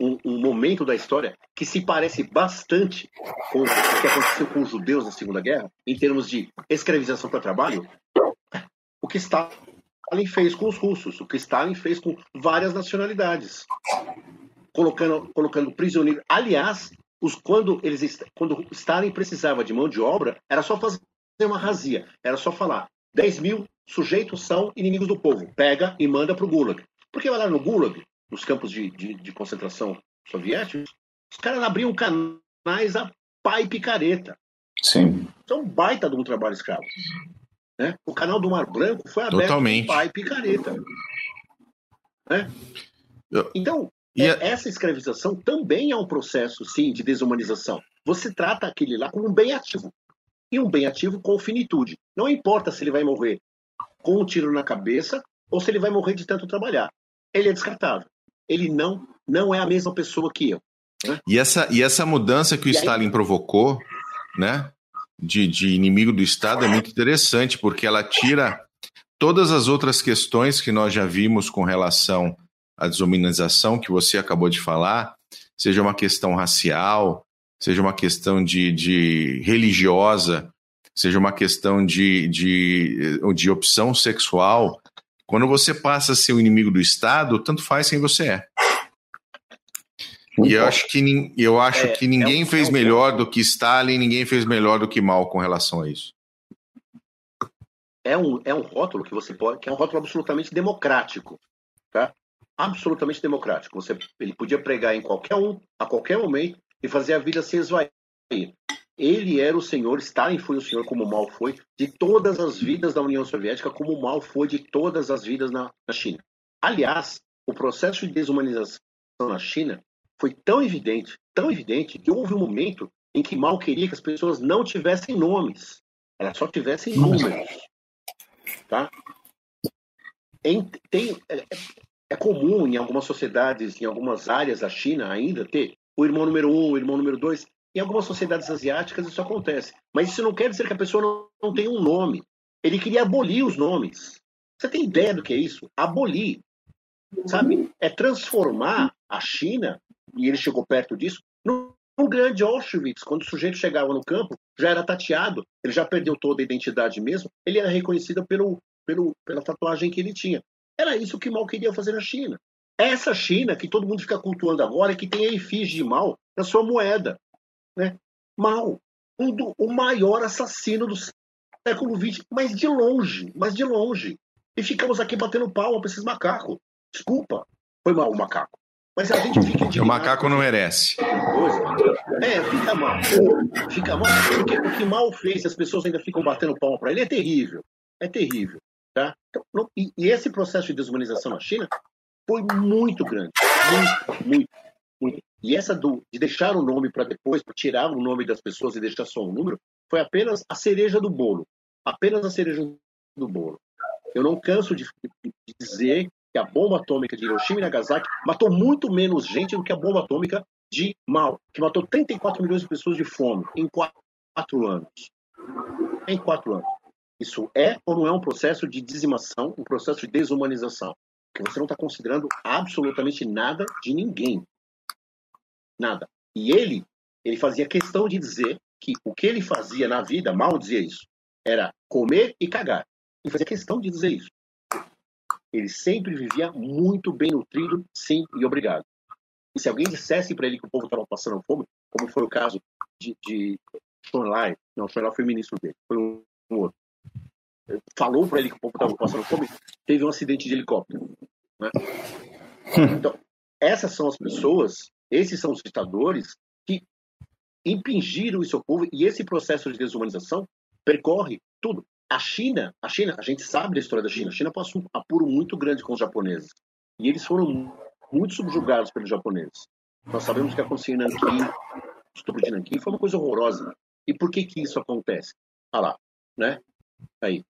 um, um, momento da história que se parece bastante com o que aconteceu com os judeus na Segunda Guerra, em termos de escravização para trabalho? O que está Stalin fez com os russos, o que Stalin fez com várias nacionalidades, colocando, colocando prisioneiros. Aliás, os, quando, eles, quando Stalin precisava de mão de obra, era só fazer uma razia, era só falar: 10 mil sujeitos são inimigos do povo, pega e manda para o Gulag. Porque lá no Gulag, nos campos de, de, de concentração soviéticos, os caras abriam canais a pai picareta. Sim. Um baita de um trabalho escravo. Né? O canal do Mar Branco foi aberto Totalmente. pai picareta. Né? Então, E é- a- essa escravização também é um processo, sim, de desumanização. Você trata aquele lá como um bem ativo. E um bem ativo com finitude. Não importa se ele vai morrer com um tiro na cabeça ou se ele vai morrer de tanto trabalhar. Ele é descartável. Ele não, não é a mesma pessoa que eu. E essa, e essa mudança que o E aí- Stalin provocou, né, de, de inimigo do Estado é muito interessante, porque ela tira todas as outras questões que nós já vimos com relação à desumanização que você acabou de falar, seja uma questão racial, seja uma questão de, de religiosa, seja uma questão de, de, de opção sexual. Quando você passa a ser o inimigo do Estado, tanto faz quem você é. E eu acho que, eu acho É, que ninguém é um- fez é um melhor do que Stalin, ninguém fez melhor do que Mal com relação a isso. é um, é um rótulo que você pode, que é um rótulo absolutamente democrático, tá? Absolutamente democrático. Você, ele podia pregar em qualquer um, a qualquer momento, e fazer a vida se esvair. Ele era o senhor, Stalin foi o senhor como mal foi, de todas as vidas da União Soviética, como mal foi de todas as vidas na, na China. Aliás, o processo de desumanização na China foi tão evidente, tão evidente, que houve um momento em que Mao queria que as pessoas não tivessem nomes, elas só tivessem números tá? Em- tem, é, comum em algumas sociedades, em algumas áreas da China ainda ter o irmão número um, o irmão número dois. Em algumas sociedades asiáticas isso acontece. Mas isso não quer dizer que a pessoa não, não tem um nome. Ele queria abolir os nomes. Você tem ideia do que é isso? Abolir. Sabe? É transformar a China, e ele chegou perto disso, num grande Auschwitz. Quando o sujeito chegava no campo, já era tateado, ele já perdeu toda a identidade mesmo, ele era reconhecido pelo, pelo, pela tatuagem que ele tinha. Era isso que Mao queria fazer na China. Essa China que todo mundo fica cultuando agora, que tem a efígie de Mao na sua moeda. Né? Mao, um do, o maior assassino do século XX, mas de longe, mas de longe. E ficamos aqui batendo palma para esses macacos. Desculpa, foi mal o macaco. Mas a gente fica <laughs> O macaco não merece. É, fica mal. Fica mal. Porque o que mal fez, as pessoas ainda ficam batendo palma para ele, é terrível. É terrível. Tá? Então, não- e, e esse processo de desumanização na China foi muito grande. Muito, muito, muito. E essa do, de deixar o nome para depois, tirar o nome das pessoas e deixar só um número, foi apenas a cereja do bolo. Apenas a cereja do bolo. Eu não canso de, de dizer que a bomba atômica de Hiroshima e Nagasaki matou muito menos gente do que a bomba atômica de Mao, que matou 34 milhões de pessoas de fome em quatro anos. Em quatro anos. Isso é ou não é um processo de dizimação, um processo de desumanização? Que você não está considerando absolutamente nada de ninguém. Nada. E ele, ele fazia questão de dizer que o que ele fazia na vida, Mao dizia isso, era comer e cagar. Ele fazia questão de dizer isso. Ele sempre vivia muito bem nutrido, sim e obrigado. E se alguém dissesse para ele que o povo estava passando fome, como foi o caso de, de Schoenlein, não, Schoenlein foi o ministro dele, foi um, um outro, falou para ele que o povo estava passando fome, teve um acidente de helicóptero. Né? Então, essas são as pessoas, esses são os ditadores que impingiram isso ao povo e esse processo de desumanização percorre tudo. A China, a China, a gente sabe da história da China. A China passou um apuro muito grande com os japoneses e eles foram muito subjugados pelos japoneses. Nós sabemos que aconteceu em Nanquim, o estupro de Nanquim foi uma coisa horrorosa. E por que que isso acontece? Ah lá, né? Aí.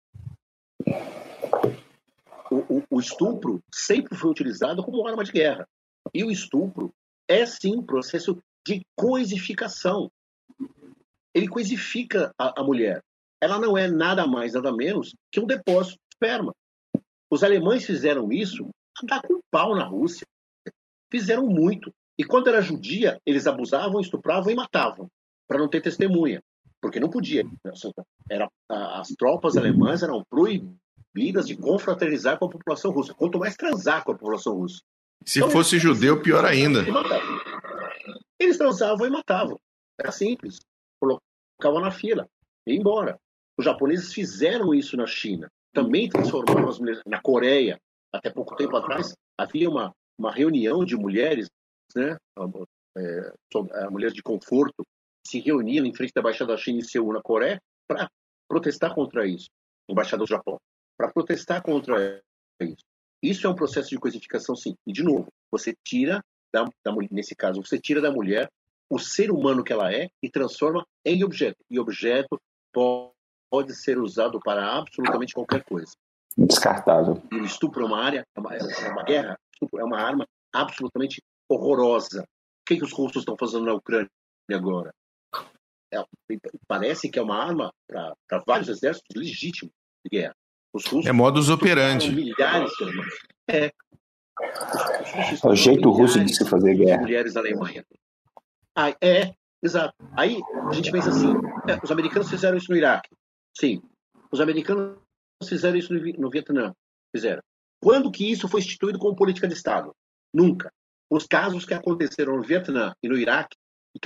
O, o, o estupro sempre foi utilizado como arma de guerra. E o estupro é sim um processo de coisificação. Ele coisifica a, a mulher. Ela não é nada mais, nada menos que um depósito de esperma. Os alemães fizeram isso andar com pau na Rússia. Fizeram muito. E quando era judia, eles abusavam, estupravam e matavam, para não ter testemunha. Porque não podia. Era, as tropas alemãs eram proibidas de confraternizar com a população russa, quanto mais transar com a população russa. Se então, fosse judeu, pior ainda. Eles transavam e matavam. Era simples. Colocavam na fila e ia embora. Os japoneses fizeram isso na China. Também transformaram as mulheres. Na Coreia, até pouco tempo atrás, havia uma, uma reunião de mulheres, né? É, mulheres de conforto, se reuniam em frente da Embaixada da China em Seul, na Coreia, para protestar contra isso. Embaixada do Japão. Para protestar contra isso. Isso é um processo de coisificação, sim. E, de novo, você tira, da, da, nesse caso, você tira da mulher o ser humano que ela é e transforma em objeto. E objeto pode, pode ser usado para absolutamente qualquer coisa. Descartável. E o estupro é uma área, é uma, é uma guerra, é uma arma absolutamente horrorosa. O que, que os russos estão fazendo na Ucrânia agora? É, parece que é uma arma para vários exércitos legítimos de guerra. Os russos é modus operandi. Milhares de É. é o jeito russo de se fazer guerra. Mulheres da Alemanha. Ah, é, exato. Aí a gente pensa assim: é, os americanos fizeram isso no Iraque. Sim. Os americanos fizeram isso no, no Vietnã. Fizeram. Quando que isso foi instituído como política de Estado? Nunca. Os casos que aconteceram no Vietnã e no Iraque, e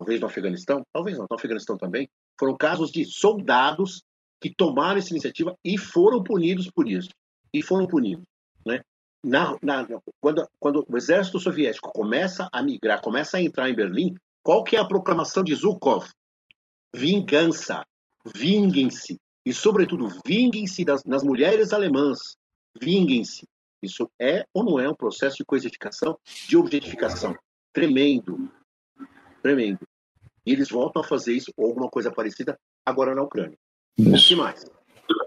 talvez no Afeganistão, talvez não, no Afeganistão também, foram casos de soldados que tomaram essa iniciativa e foram punidos por isso. E foram punidos. Né? Na, na, quando, quando o exército soviético começa a migrar, começa a entrar em Berlim, qual que é a proclamação de Zhukov? Vingança. Vinguem-se. E, sobretudo, vinguem-se das, das mulheres alemãs. Vinguem-se. Isso é ou não é um processo de coisificação, de objetificação? Tremendo. Tremendo. E eles voltam a fazer isso, ou alguma coisa parecida, agora na Ucrânia. O que mais?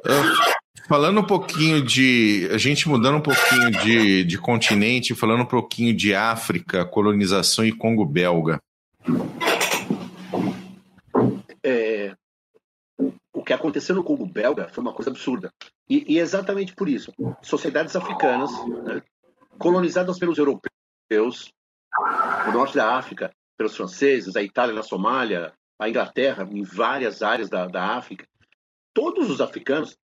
É, falando um pouquinho de. A gente mudando um pouquinho de, de continente, falando um pouquinho de África, colonização e Congo belga. É, o que aconteceu no Congo belga foi uma coisa absurda. E, e exatamente por isso. Sociedades africanas, né, colonizadas pelos europeus, o norte da África, pelos franceses, a Itália na Somália, a Inglaterra, em várias áreas da, da África, todos os africanos,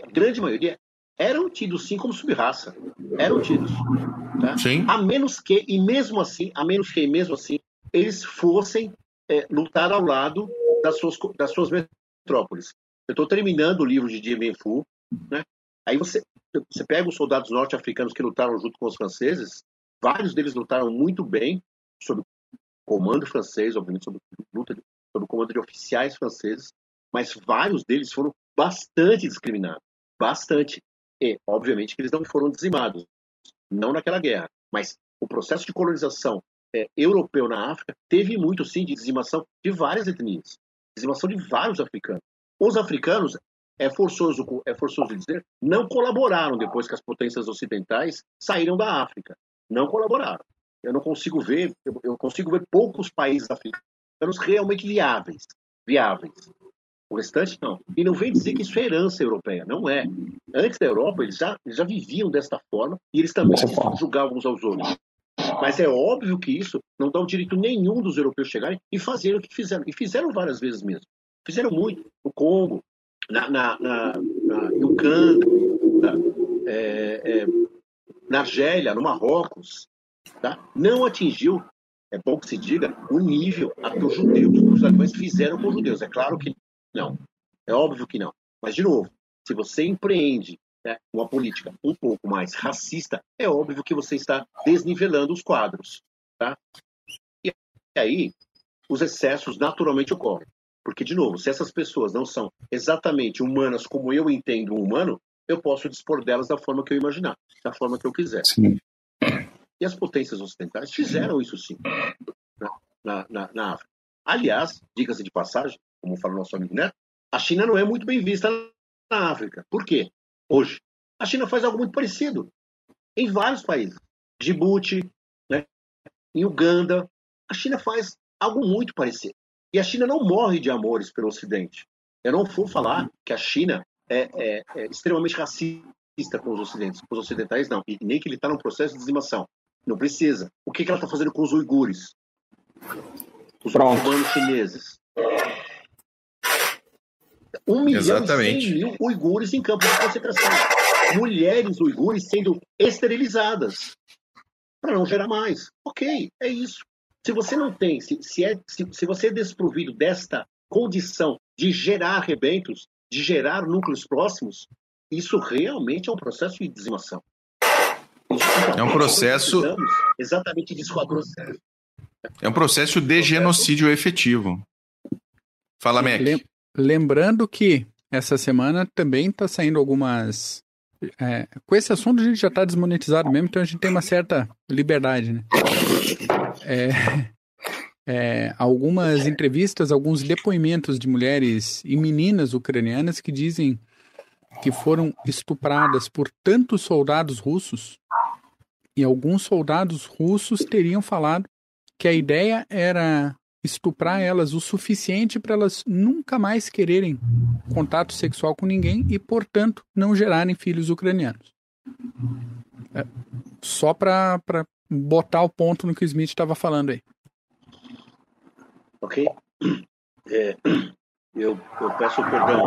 a grande maioria, eram tidos sim como subraça. Eram tidos. Tá? Sim. A menos que, e mesmo assim, a menos que, e mesmo assim, eles fossem é, lutar ao lado das suas, das suas metrópoles. Eu estou terminando o livro de Dien Bien Phu, né? Aí você, você pega os soldados norte-africanos que lutaram junto com os franceses, vários deles lutaram muito bem sob comando francês, obviamente sob luta sob o comando de oficiais franceses, mas vários deles foram bastante discriminados, bastante. E, obviamente, que eles não foram dizimados, não naquela guerra, mas o processo de colonização é, europeu na África teve muito, sim, de dizimação de várias etnias, dizimação de vários africanos. Os africanos, é forçoso, é forçoso dizer, não colaboraram depois que as potências ocidentais saíram da África. Não colaboraram. Eu não consigo ver, eu, eu consigo ver poucos países africanos realmente viáveis. Viáveis. O restante não. E não vem dizer que isso é herança europeia, não é. Antes da Europa, eles já, já viviam desta forma e eles também se julgavam uns aos outros. Mas é óbvio que isso não dá o direito nenhum dos europeus chegarem e fazerem o que fizeram. E fizeram várias vezes mesmo. Fizeram muito. No Congo, na, na, na, na Uganda, é, é, na Argélia, no Marrocos. Tá? Não atingiu, é bom que se diga, o nível a que os judeus, os alemães fizeram com os judeus. É claro que não. É óbvio que não. Mas, de novo, se você empreende né, uma política um pouco mais racista, é óbvio que você está desnivelando os quadros. Tá? E aí, os excessos naturalmente ocorrem. Porque, de novo, se essas pessoas não são exatamente humanas como eu entendo um humano, eu posso dispor delas da forma que eu imaginar, da forma que eu quiser. Sim. E as potências ocidentais fizeram isso sim na, na, na África. Aliás, diga-se de passagem, como fala o nosso amigo Neto, a China não é muito bem vista na África. Por quê? Hoje. A China faz algo muito parecido em vários países. Djibouti, né? em Uganda. A China faz algo muito parecido. E a China não morre de amores pelo Ocidente. Eu não vou falar que a China é, é, é extremamente racista com os ocidentes, com os ocidentais, não. E nem que ele está num processo de dizimação. Não precisa. O que, que ela está fazendo com os uigures? Os humanos chineses. Um milhão Exatamente. e mil uigures em campos de concentração. Mulheres uigures sendo esterilizadas para não gerar mais. Ok, é isso. Se você não tem, se, se, é, se, se você é desprovido desta condição de gerar arrebentos, de gerar núcleos próximos, isso realmente é um processo de dizimação. É um processo. Exatamente disso é. É um processo de genocídio efetivo. Fala, Mac. Lembrando que essa semana também está saindo algumas. É, com esse assunto a gente já está desmonetizado mesmo, então a gente tem uma certa liberdade, né? É, <laughs> é, algumas entrevistas, alguns depoimentos de mulheres e meninas ucranianas que dizem que foram estupradas por tantos soldados russos e alguns soldados russos teriam falado que a ideia era estuprar elas o suficiente para elas nunca mais quererem contato sexual com ninguém e, portanto, não gerarem filhos ucranianos. É, só para botar o ponto no que o Smith estava falando aí. Ok? É, eu, eu, peço perdão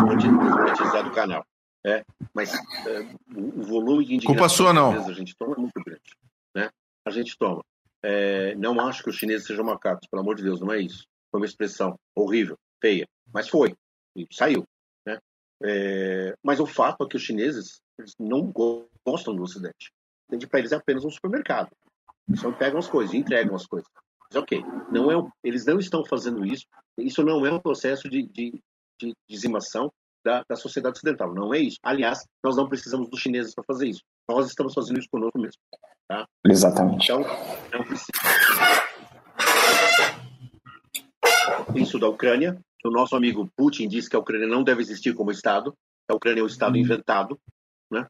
por desmonetizar do canal. É, mas é, o volume de Culpa sua, não. a gente toma é muito grande. Né? A gente toma. É, não acho que os chineses sejam macacos, pelo amor de Deus, não é isso. Foi uma expressão horrível, feia, mas foi, e saiu. Né? É, mas o fato é que os chineses não gostam do Ocidente. Para eles é apenas um supermercado. Eles só pegam as coisas, entregam as coisas. Mas ok, não é, eles não estão fazendo isso. Isso não é um processo de, de, de dizimação da, da sociedade ocidental. Não é isso. Aliás, nós não precisamos dos chineses para fazer isso. Nós estamos fazendo isso conosco mesmo. Tá? Exatamente. Então, não precisa. Isso da Ucrânia. O nosso amigo Putin disse que a Ucrânia não deve existir como Estado. A Ucrânia é um Estado uhum. inventado. Né?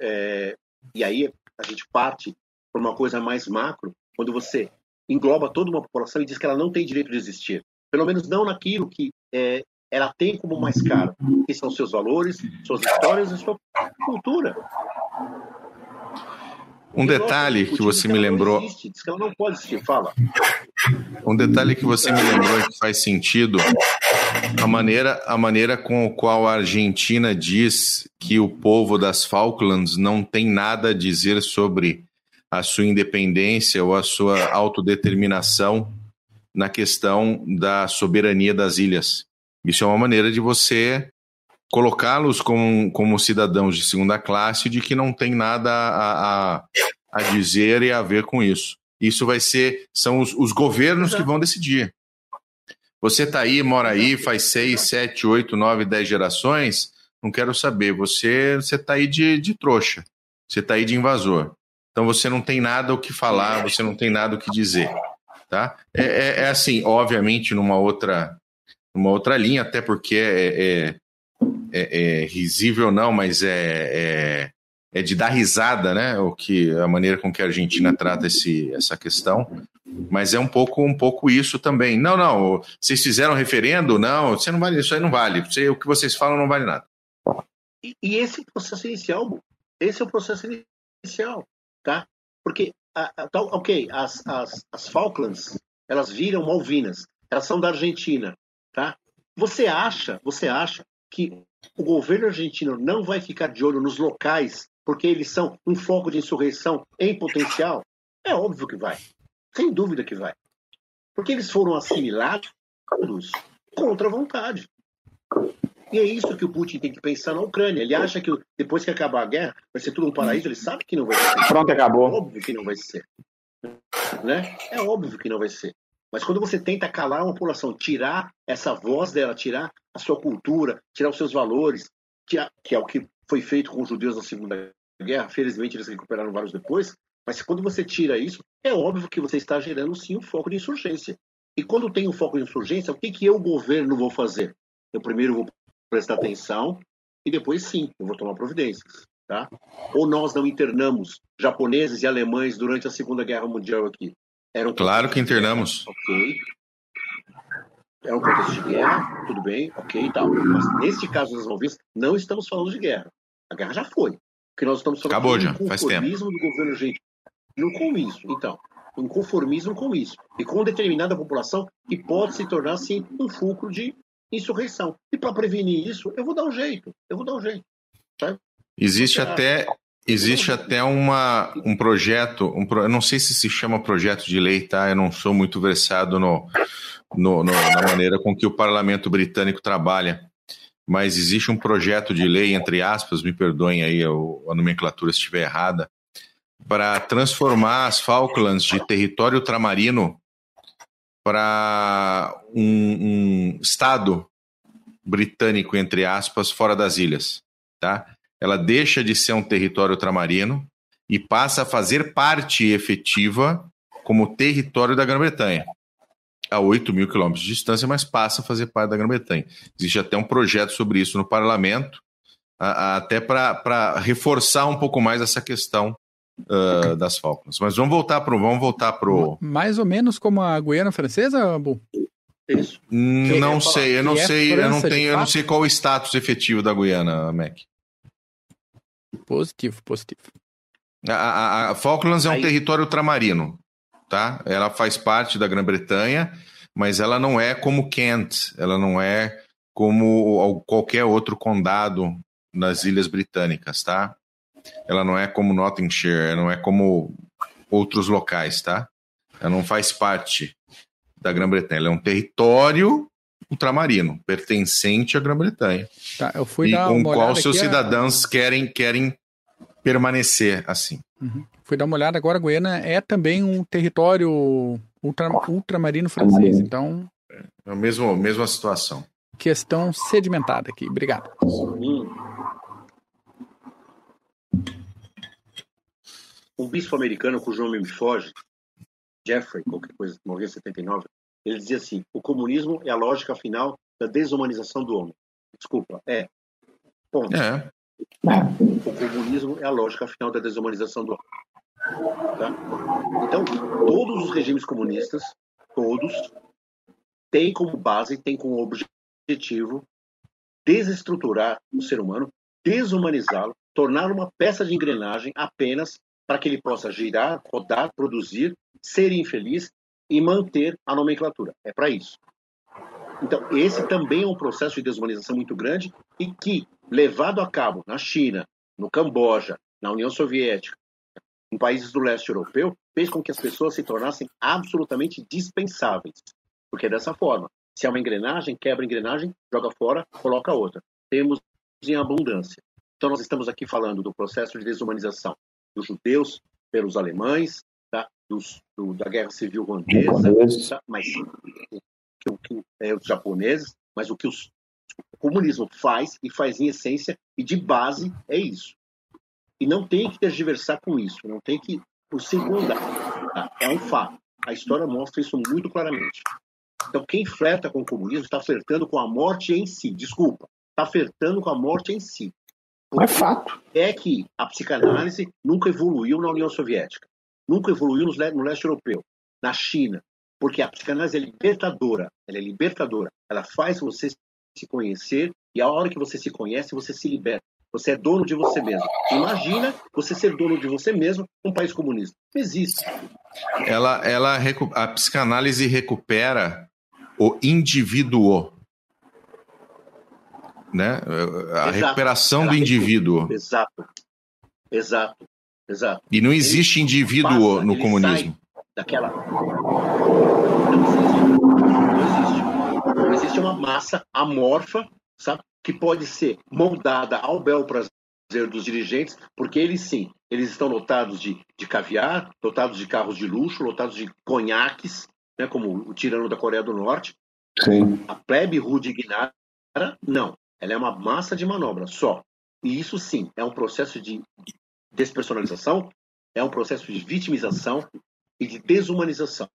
É, e aí a gente parte para uma coisa mais macro, quando você engloba toda uma população e diz que ela não tem direito de existir. Pelo menos não naquilo que é, ela tem como mais caro, que são seus valores, suas histórias e sua cultura. Um detalhe que você me lembrou. Um detalhe que você me lembrou e que faz sentido, a maneira, a maneira com a qual a Argentina diz que o povo das Falklands não tem nada a dizer sobre a sua independência ou a sua autodeterminação na questão da soberania das ilhas. Isso é uma maneira de você colocá-los como, como cidadãos de segunda classe de que não tem nada a, a, a dizer e a ver com isso. Isso vai ser, são os, os governos que vão decidir. Você está aí, mora aí, faz seis, sete, oito, nove, dez gerações, não quero saber. Você está aí de, de trouxa, você está aí de invasor. Então você não tem nada o que falar, você não tem nada o que dizer, tá? É, é, é assim, obviamente, numa outra, numa outra linha, até porque é, é, é, é risível não, mas é, é, é, de dar risada, né? O que a maneira com que a Argentina trata esse, essa questão. Mas é um pouco, um pouco isso também. Não, não. Vocês fizeram referendo? Não, você não vale, isso aí não vale. Você, o que vocês falam não vale nada. E, e esse é processo inicial, esse é o processo inicial tá? Porque, tá, ok, as, as, as Falklands, elas viram Malvinas, elas são da Argentina, tá? Você acha, você acha que o governo argentino não vai ficar de olho nos locais porque eles são um foco de insurreição em potencial? É óbvio que vai. Sem dúvida que vai. Porque eles foram assimilados contra a vontade. E é isso que o Putin tem que pensar na Ucrânia. Ele acha que depois que acabar a guerra vai ser tudo um paraíso. Ele sabe que não vai ser. Pronto, acabou. É óbvio que não vai ser. Né? É óbvio que não vai ser. Mas quando você tenta calar uma população, tirar essa voz dela, tirar a sua cultura, tirar os seus valores, que é o que foi feito com os judeus na Segunda Guerra, felizmente eles recuperaram vários depois, mas quando você tira isso, é óbvio que você está gerando sim um foco de insurgência. E quando tem um foco de insurgência, o que, que eu, governo, vou fazer? Eu primeiro vou prestar atenção e depois sim, eu vou tomar providências. Tá? Ou nós não internamos japoneses e alemães durante a Segunda Guerra Mundial aqui? Era claro que internamos. Ok. É um contexto de guerra, tudo bem, ok e tal. Mas neste caso das Malvinas, não estamos falando de guerra. A guerra já foi. Porque nós estamos falando Acabou já, faz tempo. do governo argentino com isso. Então, um conformismo com isso. E com determinada população que pode se tornar, sim, um fulcro de insurreição. E para prevenir isso, eu vou dar um jeito. Eu vou dar um jeito. Sabe? Existe até existe até uma, um projeto, um, eu não sei se se chama projeto de lei, tá? Eu não sou muito versado no, no, no, na maneira com que o parlamento britânico trabalha, mas existe um projeto de lei, entre aspas, me perdoem aí a, a nomenclatura se estiver errada, para transformar as Falklands de território ultramarino para um, um estado britânico, entre aspas, fora das ilhas, tá? Ela deixa de ser um território ultramarino e passa a fazer parte efetiva como território da Grã-Bretanha. A 8 mil quilômetros de distância, mas passa a fazer parte da Grã-Bretanha. Existe até um projeto sobre isso no parlamento, até para reforçar um pouco mais essa questão uh, das Falcons. Mas vamos voltar para vamos voltar pro mais ou menos como a Guiana Francesa, Bu? Isso. Hum, não sei, eu não é sei, eu não tenho, eu não sei qual o status efetivo da Guiana, Mac. Positivo, positivo. A, a, a Falklands é um Aí... território ultramarino, tá? Ela faz parte da Grã-Bretanha, mas ela não é como Kent, ela não é como qualquer outro condado nas Ilhas Britânicas, tá? Ela não é como Nottinghamshire, ela não é como outros locais, tá? Ela não faz parte da Grã-Bretanha. Ela é um território ultramarino, pertencente à Grã-Bretanha. Tá, eu fui e dar com uma qual seus aqui, cidadãos a... querem, querem permanecer assim. Uhum. Fui dar uma olhada agora, Guiana é também um território ultra, ultramarino francês, então... É a mesma, mesma situação. Questão sedimentada aqui, obrigado. Um bispo americano cujo nome me foge, Jeffrey, qualquer coisa, morreu em 79, ele dizia assim: o comunismo é a lógica final da desumanização do homem. Desculpa, é. Ponto. É. O comunismo é a lógica final da desumanização do homem. Tá? Então, todos os regimes comunistas, todos, têm como base, têm como objetivo desestruturar o ser humano, desumanizá-lo, torná-lo uma peça de engrenagem apenas para que ele possa girar, rodar, produzir, ser infeliz e manter a nomenclatura. É para isso. Então, esse também é um processo de desumanização muito grande e que, levado a cabo na China, no Camboja, na União Soviética, em países do leste europeu, fez com que as pessoas se tornassem absolutamente dispensáveis. Porque é dessa forma. Se há uma engrenagem, quebra a engrenagem, joga fora, coloca outra. Temos em abundância. Então, nós estamos aqui falando do processo de desumanização dos judeus pelos alemães, tá? dos, do, da guerra civil ruandesa, tá? mas o que é, os japoneses, mas o que os, o comunismo faz e faz em essência e de base é isso. E não tem que tergiversar com isso, não tem que o secundar. Tá? É um fato. A história mostra isso muito claramente. Então, quem flerta com o comunismo está flertando com a morte em si. Desculpa, está flertando com a morte em si. É fato. É que a psicanálise nunca evoluiu na União Soviética, nunca evoluiu no leste europeu, na China, porque a psicanálise é libertadora, ela é libertadora, ela faz você se conhecer e a hora que você se conhece, você se liberta. Você é dono de você mesmo. Imagina você ser dono de você mesmo num país comunista. Não existe. Ela, ela, a psicanálise recupera o indivíduo né? A exato. recuperação do indivíduo. Exato. Exato. Exato. E não existe ele indivíduo passa, no comunismo. Daquela. Não existe. Não existe. Uma massa amorfa, sabe? Que pode ser moldada ao bel prazer dos dirigentes, porque eles sim, eles estão lotados de, de caviar, lotados de carros de luxo, lotados de conhaques, né, como o tirano da Coreia do Norte. Sim. A plebe rude não. Ela é uma massa de manobra só. E isso sim é um processo de despersonalização, é um processo de vitimização e de desumanização.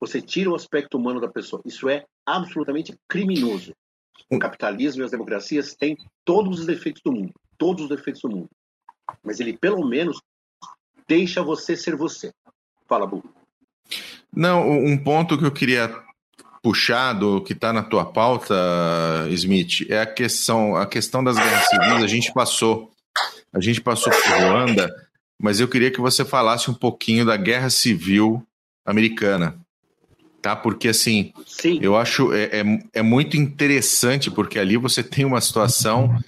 Você tira o aspecto humano da pessoa. Isso é absolutamente criminoso. O capitalismo e as democracias têm todos os defeitos do mundo, todos os defeitos do mundo. Mas ele pelo menos deixa você ser você. Fala, Bu. Não, um ponto que eu queria puxado que está na tua pauta, Smith, é a questão, a questão das guerras civis. A gente passou, a gente passou por Ruanda, mas eu queria que você falasse um pouquinho da guerra civil americana. tá? Porque assim, Sim. eu acho é, é, é muito interessante porque ali você <laughs> tem uma situação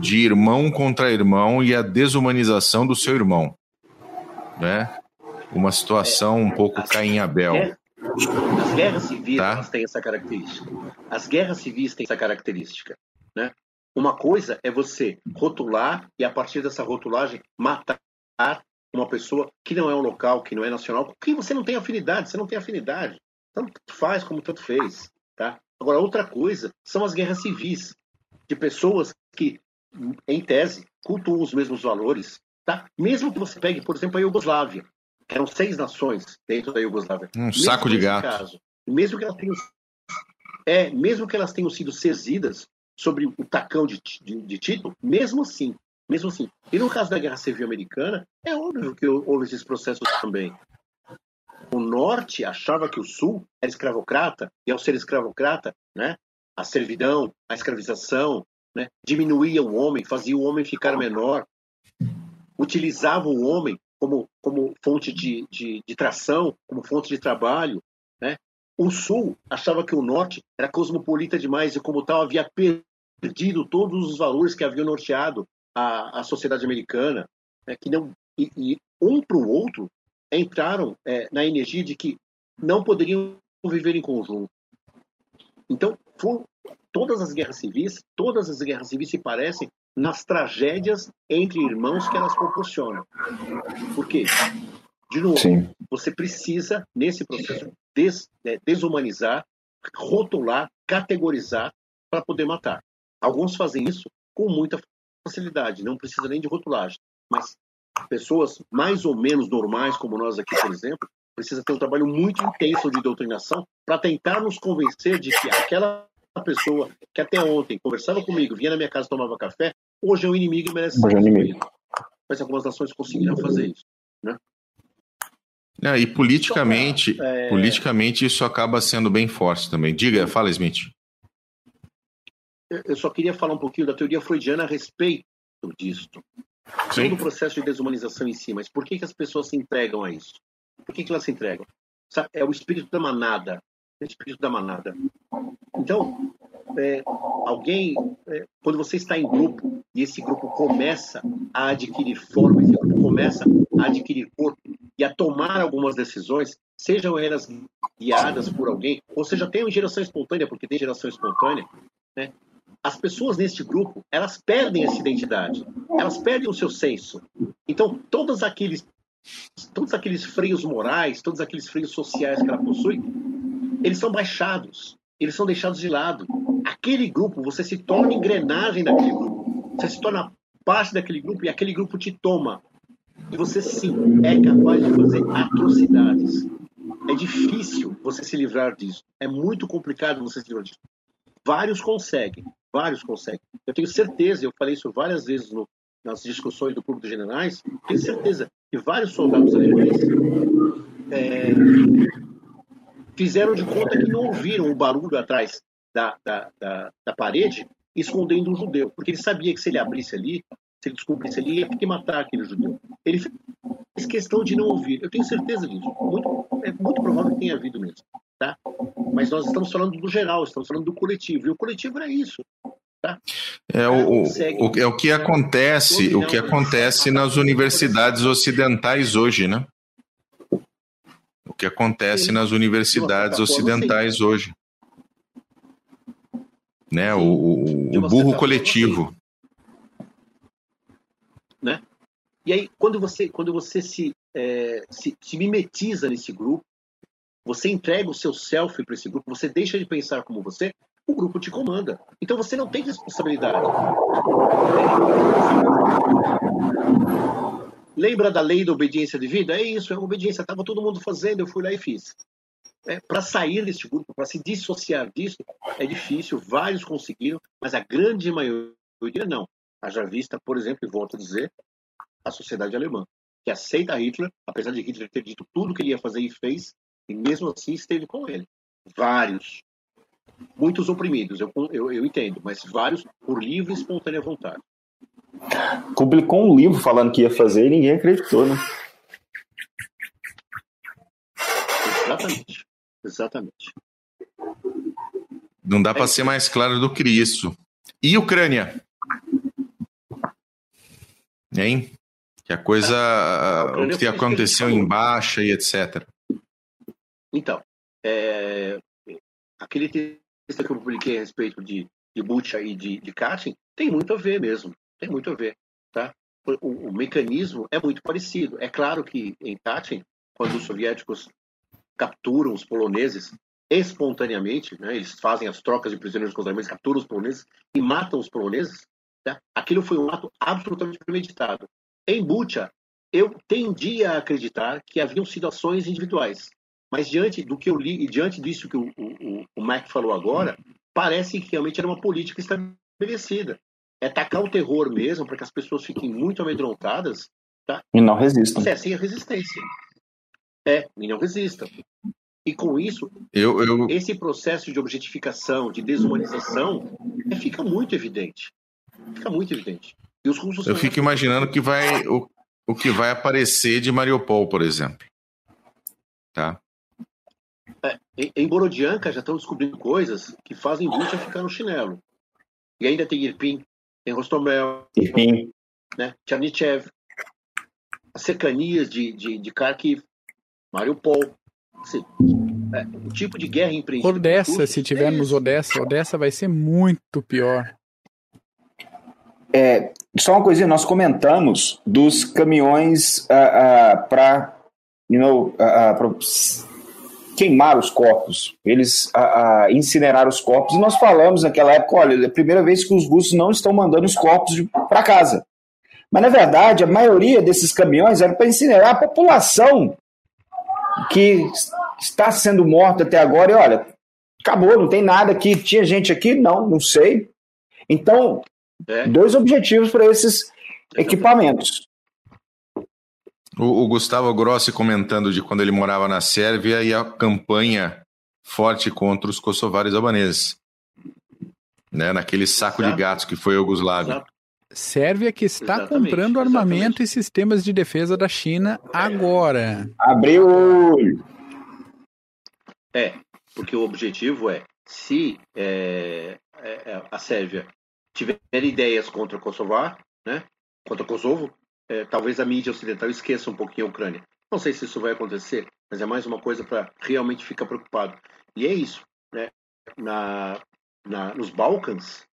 de irmão contra irmão e a desumanização do seu irmão, né? Uma situação um pouco As- Caim Abel. É, As guerras civis Tá. têm essa característica. As guerras civis têm essa característica. Né? Uma coisa é você rotular e, a partir dessa rotulagem, matar uma pessoa que não é um local, que não é nacional, com quem você não tem afinidade. Você não tem afinidade. Tanto faz como tanto fez. Tá? Agora, outra coisa são as guerras civis de pessoas que, em tese, cultuam os mesmos valores. Tá? Mesmo que você pegue, por exemplo, a Iugoslávia. que Eram seis nações dentro da Iugoslávia. Um Mesmo saco de gato. Caso, mesmo que elas tenham é, mesmo que elas tenham sido sezidas sobre o tacão de, de, de Tito, mesmo assim, mesmo assim. E no caso da Guerra Civil Americana, é óbvio que houve esses processos também. O Norte achava que o Sul era escravocrata e ao ser escravocrata, né, a servidão, a escravização, né, diminuía o homem, fazia o homem ficar menor, utilizava o homem como, como fonte de, de, de tração, como fonte de trabalho. O Sul achava que o Norte era cosmopolita demais e, como tal, havia perdido todos os valores que haviam norteado a, a sociedade americana. Né? Que não, e, e um para o outro entraram é, na energia de que não poderiam viver em conjunto. Então, for, todas as guerras civis, todas as guerras civis se parecem nas tragédias entre irmãos que elas proporcionam. Por quê? De novo, Sim. você precisa, nesse processo, des, né, desumanizar, rotular, categorizar para poder matar. Alguns fazem isso com muita facilidade, não precisa nem de rotulagem. Mas pessoas mais ou menos normais, como nós aqui, por exemplo, precisa ter um trabalho muito intenso de doutrinação para tentar nos convencer de que aquela pessoa que até ontem conversava comigo, vinha na minha casa tomava café, hoje é um inimigo e merece Hoje é um ser inimigo. Mas algumas nações conseguiram fazer isso. É, e politicamente, É, politicamente isso acaba sendo bem forte também. Diga, fala, Smith. eu só queria falar um pouquinho da teoria freudiana a respeito disso. Sim. Todo o processo de desumanização em si, mas por que, que as pessoas se entregam a isso? Por que, que elas se entregam? É o espírito da manada. É o espírito da manada. Então, é, alguém, é, quando você está em grupo e esse grupo começa a adquirir forma, esse grupo começa a adquirir corpo e a tomar algumas decisões, sejam elas guiadas por alguém, ou seja, tem geração espontânea, porque tem geração espontânea, né? as pessoas neste grupo, elas perdem essa identidade, elas perdem o seu senso. Então, todos aqueles, todos aqueles freios morais, todos aqueles freios sociais que ela possui, eles são baixados, eles são deixados de lado. Aquele grupo, você se torna engrenagem daquele grupo, você se torna parte daquele grupo e aquele grupo te toma. Você sim é capaz de fazer atrocidades. É difícil você se livrar disso. É muito complicado você se livrar disso. Vários conseguem, vários conseguem. Eu tenho certeza, eu falei isso várias vezes no, nas discussões do Clube dos Generais, tenho certeza que vários soldados alemães é, fizeram de conta que não ouviram o barulho atrás da, da, da, da parede escondendo um judeu, porque ele sabia que se ele abrisse ali, se ele descobrisse ali, ia ter que matar aquele judeu. Ele fez questão de não ouvir. Eu tenho certeza disso. Muito, é muito provável que tenha havido mesmo. Tá? Mas nós estamos falando do geral, estamos falando do coletivo. E o coletivo era isso. Tá? É o, o, é o que acontece, o que acontece nas universidades ocidentais hoje, né? O que acontece nas universidades ocidentais hoje. Né? O, o, o burro coletivo. Né? E aí, quando você, quando você se, é, se, se mimetiza nesse grupo, você entrega o seu self para esse grupo, você deixa de pensar como você, o grupo te comanda. Então você não tem responsabilidade. Lembra da lei da obediência de vida? É isso, é obediência. Estava todo mundo fazendo, eu fui lá e fiz. É, para sair desse grupo, para se dissociar disso, é difícil. Vários conseguiram, mas a grande maioria não. Haja vista, por exemplo, e volto a dizer, a sociedade alemã, que aceita Hitler, apesar de Hitler ter dito tudo que ele ia fazer e fez, e mesmo assim esteve com ele. Vários. Muitos oprimidos, eu, eu, eu entendo, mas vários por livre e espontânea vontade. Publicou um livro falando que ia fazer e ninguém acreditou, né? Exatamente. Exatamente. Não dá é para ser mais claro do que isso. E Ucrânia? Hein? Que a coisa. É, o que aconteceu em baixa e etc. Então, é, aquele texto que eu publiquei a respeito de, de Butcha e de, de Katyn tem muito a ver mesmo. Tem muito a ver. Tá? O, o, mecanismo é muito parecido. É claro que em Katyn, quando os soviéticos capturam os poloneses espontaneamente, né, eles fazem as trocas de prisioneiros de contra capturam os poloneses e matam os poloneses, tá? aquilo foi um ato absolutamente premeditado. Em Butcha, eu tendia a acreditar que haviam sido ações individuais. Mas diante do que eu li e diante disso que o, o, o Mac falou agora, parece que realmente era uma política estabelecida. É tacar o terror mesmo para que as pessoas fiquem muito amedrontadas tá? e não resistam. É, sem a resistência. É, e não resistam. E com isso, eu, eu... esse processo de objetificação, de desumanização, fica muito evidente. Fica muito evidente. E os russos eu fico imaginando que vai o, o que vai aparecer de Mariupol, por exemplo. Tá? É, em, em Borodianka já estão descobrindo coisas que fazem Rússia ficar no chinelo. E ainda tem Irpin, tem Rostomel, Irpin. Né, Tchernichev, as cercanias de, de, de Kharkiv, Mariupol. Assim, é, o tipo de guerra empreendida. Odessa, se tivermos é Odessa, Odessa vai ser muito pior. É, só uma coisinha, nós comentamos dos caminhões uh, uh, para you know, uh, queimar os corpos, eles a, a, incinerar os corpos. E nós falamos naquela época, olha, é a primeira vez que os russos não estão mandando os corpos para casa. Mas na verdade, a maioria desses caminhões era para incinerar a população que está sendo morta até agora. E olha, acabou, não tem nada aqui. Tinha gente aqui? Não, não sei. Então, é. dois objetivos para esses equipamentos. O, o, Gustavo Grossi comentando de quando ele morava na Sérvia e a campanha forte contra os kosovares albaneses. Né, naquele saco Exato. de gatos que foi a Yugoslávia. Sérvia que está exatamente, comprando armamento exatamente. e sistemas de defesa da China agora. Abriu o olho. É, porque o objetivo é, se é, é, é a Sérvia tiver ideias contra o Kosovar, né, contra Kosovo, é, talvez a mídia ocidental esqueça um pouquinho a Ucrânia. Não sei se isso vai acontecer, mas é mais uma coisa para realmente ficar preocupado. E é isso. Né? Na, na, nos Balcãs,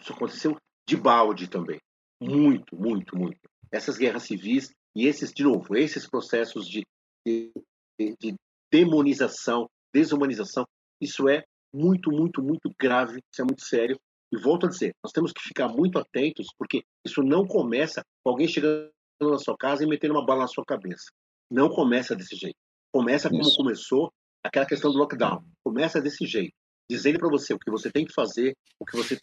isso aconteceu de balde também. Muito, muito, muito. Essas guerras civis e esses, de novo, esses processos de, de, de demonização, desumanização, isso é muito, muito, muito grave, isso é muito sério e volto a dizer, nós temos que ficar muito atentos, porque isso não começa com alguém chegando na sua casa e metendo uma bala na sua cabeça. Não começa desse jeito. Começa como isso. começou aquela questão do lockdown. Começa desse jeito, dizendo para você o que você tem que fazer, o que você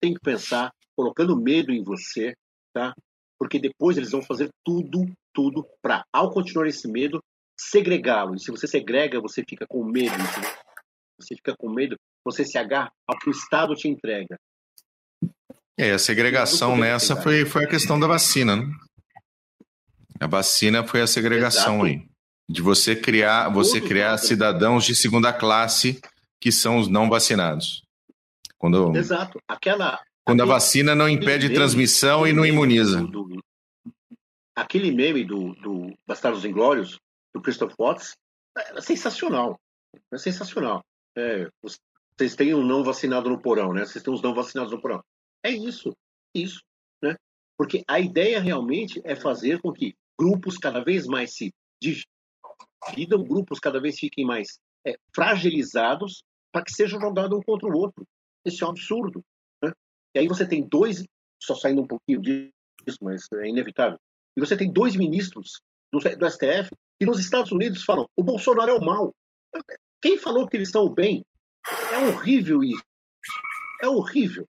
tem que pensar, colocando medo em você, tá? Porque depois eles vão fazer tudo, tudo para, ao continuar esse medo, segregá-lo. E se você segrega, você fica com medo. Você fica com medo, você se agarra ao que o Estado te entrega. É, a segregação nessa foi, foi a questão da vacina, né? A vacina foi a segregação Exato. aí. De você criar, você criar cidadãos de segunda classe que são os não vacinados. Quando, Exato. Aquela, quando a vacina não impede transmissão e não imuniza. Do, do, aquele meme do, do Bastardos Inglórios, do Christoph Watts, é sensacional. É sensacional. É, vocês têm um não vacinado no porão, né? Vocês têm uns não vacinados no porão. É isso, isso, né? Porque a ideia realmente é fazer com que grupos cada vez mais se dividam, grupos cada vez fiquem mais é, fragilizados para que sejam jogados um contra o outro. Isso é um absurdo. Né? E aí você tem dois, só saindo um pouquinho disso, mas é inevitável. E você tem dois ministros do, do STF que nos Estados Unidos falam: o Bolsonaro é o mal. Quem falou que eles são o bem? É horrível isso. É horrível.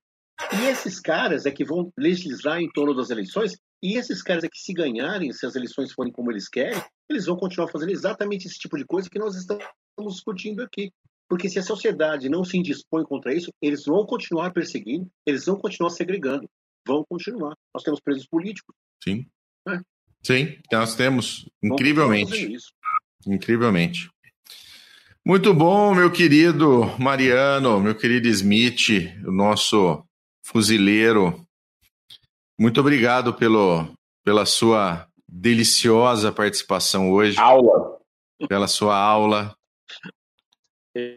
E esses caras é que vão legislar em torno das eleições, e esses caras é que, se ganharem, se as eleições forem como eles querem, eles vão continuar fazendo exatamente esse tipo de coisa que nós estamos discutindo aqui. Porque se a sociedade não se indispõe contra isso, eles vão continuar perseguindo, eles vão continuar segregando, vão continuar. Nós temos presos políticos. Sim. É. Sim, nós temos, incrivelmente. Incrivelmente. Muito bom, meu querido Mariano, meu querido Smith, o nosso fuzileiro. Muito obrigado pelo, pela sua deliciosa participação hoje. Aula. Pela sua aula.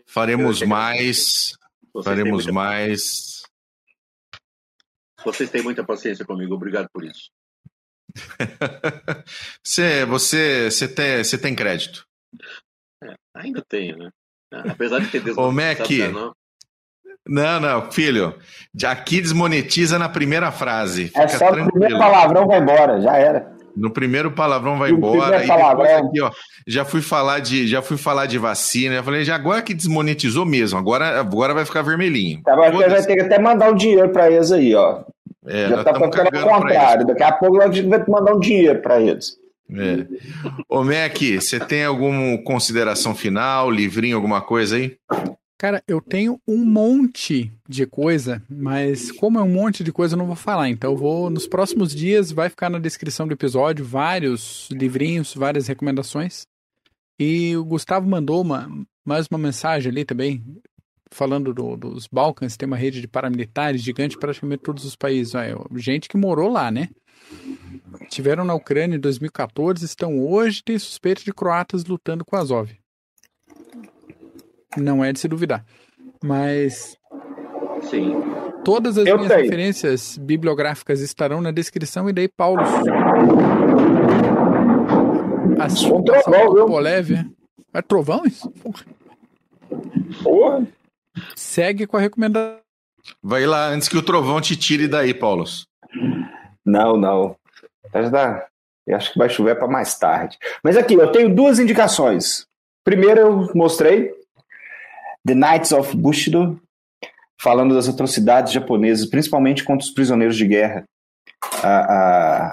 Faremos mais. Faremos muita... mais. Vocês têm muita paciência comigo, obrigado por isso. <laughs> você, você, você, tem, você tem crédito. É, ainda tenho, né? Apesar de ter desmonetizado. Ô, Mac, não. Não, filho. Aqui desmonetiza na primeira frase. É só tranquilo. o primeiro palavrão vai embora, já era. No primeiro palavrão vai embora. E aqui, ó, já fui falar de, já fui falar de vacina. Eu falei, já agora que desmonetizou mesmo, agora, agora vai ficar vermelhinho. Tá, vai ter que até mandar um dinheiro para eles aí, ó. É, já tá ficando ao contrário. Daqui a pouco a gente vai mandar um dinheiro para eles. É. Ô, Mac, você tem alguma consideração final, livrinho, alguma coisa aí? Cara, eu tenho um monte de coisa, mas como é um monte de coisa, eu não vou falar. Então, eu vou, nos próximos dias, vai ficar na descrição do episódio vários livrinhos, várias recomendações. E o Gustavo mandou uma, mais uma mensagem ali também, falando do, dos Balcãs, tem uma rede de paramilitares gigante praticamente todos os países. gente que morou lá, né? Tiveram na Ucrânia em 2014, estão hoje, tem suspeita de croatas lutando com Azov. Não é de se duvidar. Mas. Sim. Todas as Eu minhas tenho. referências bibliográficas estarão na descrição e daí Paulo. Assim, um trovão, viu? É trovão isso? Porra. Porra. Segue com a recomendação. Vai lá antes que o trovão te tire daí, Paulo. Não, não. Eu acho que vai chover para mais tarde. Mas aqui, eu tenho duas indicações. Primeiro, eu mostrei The Knights of Bushido, falando das atrocidades japonesas, principalmente contra os prisioneiros de guerra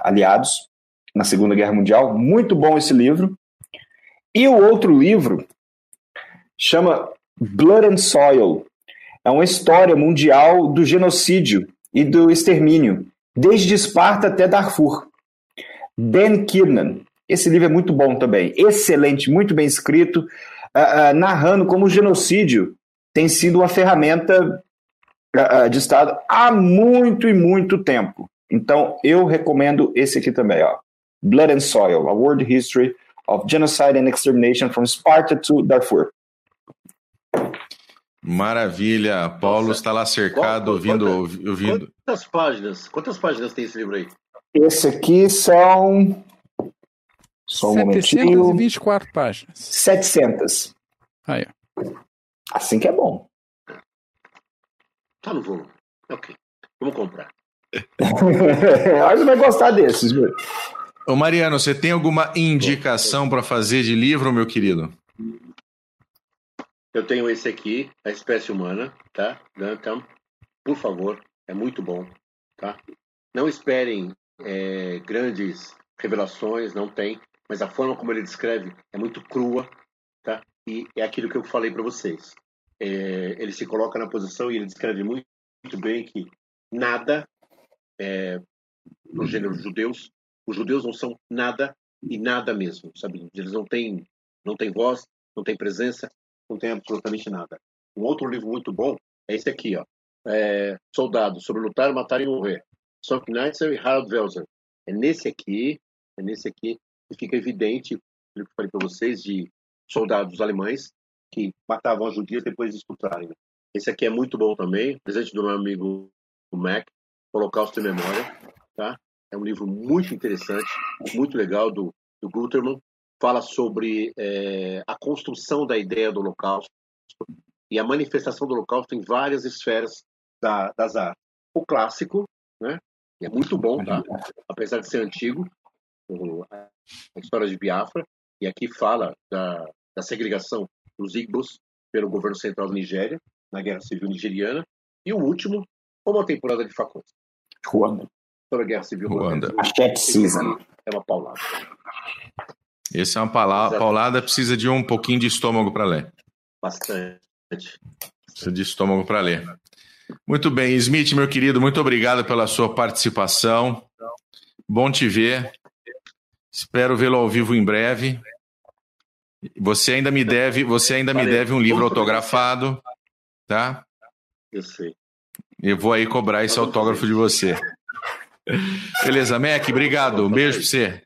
aliados na Segunda Guerra Mundial. Muito bom esse livro. E o outro livro chama Blood and Soil. É uma história mundial do genocídio e do extermínio, desde Esparta até Darfur. Dan Kiernan. Esse livro é muito bom também. Excelente, muito bem escrito, uh, uh, narrando como o genocídio tem sido uma ferramenta uh, de Estado há muito e muito tempo. Então, eu recomendo esse aqui também, ó. Blood and Soil, A World History of Genocide and Extermination from Sparta to Darfur. Maravilha. Paulo está lá cercado, Qual, ouvindo, quantas, ouvindo. Quantas páginas? Quantas páginas tem esse livro aí? Esse aqui são. Só um 724 momentinho. páginas. 700. Aí, Assim que é bom. Tá no volume. Ok. Vamos comprar. <laughs> Acho que vai gostar desses, meu. Ô Mariano, você tem alguma indicação para fazer de livro, meu querido? Eu tenho esse aqui, A Espécie Humana, tá? Então, por favor, é muito bom, tá? Não esperem é, grandes revelações, não tem, mas a forma como ele descreve é muito crua, tá? E é aquilo que eu falei para vocês. É, ele se coloca na posição e ele descreve muito, muito bem que nada é, no gênero judeus, os judeus não são nada e nada mesmo, sabe? Eles não têm, não têm voz, não têm presença, não tem absolutamente nada. Um outro livro muito bom é esse aqui, ó. É, Soldado, sobre lutar, matar e morrer. Neitzer e Harald Welser. É nesse aqui, é nesse aqui que fica evidente que eu falei para vocês de soldados alemães que matavam as judias depois de escutarem. Esse aqui é muito bom também, presente do meu amigo Mac, Holocausto em Memória, tá? É um livro muito interessante, muito legal do, do Guterman. Fala sobre é, a construção da ideia do Holocausto e a manifestação do Holocausto em várias esferas da, das artes. O clássico, né? é muito bom, tá? Apesar de ser antigo, a história de Biafra, e aqui fala da, da segregação dos Igbos pelo governo central da Nigéria, na Guerra Civil Nigeriana, e o último, como a temporada de facões. Ruanda. Sobre a Guerra Civil Ruanda. A Chat Season. É uma paulada. Esse é uma paulada, paulada precisa de um pouquinho de estômago para ler. Bastante. Precisa de estômago para ler. Muito bem, Smith, meu querido, muito obrigado pela sua participação. Bom te ver. Espero vê-lo ao vivo em breve. Você ainda me deve, você ainda me deve um livro autografado, tá? Eu sei. Eu vou aí cobrar esse autógrafo de você. Beleza, Mac, obrigado. Um beijo pra você.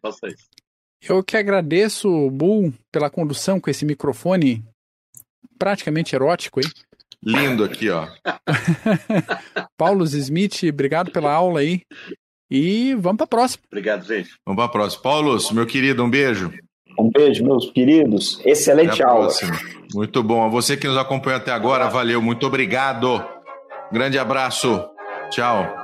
Eu que agradeço, Bull, pela condução com esse microfone praticamente erótico, hein? Lindo aqui, ó. <laughs> Paulo Smith, obrigado pela aula aí. E vamos para a próxima. Obrigado, gente. Vamos para a próxima. Paulo, meu querido, um beijo. Um beijo, meus queridos. Excelente Até a aula. próxima. Muito bom. A você que nos acompanhou até agora, valeu. Muito obrigado. Grande abraço. Tchau.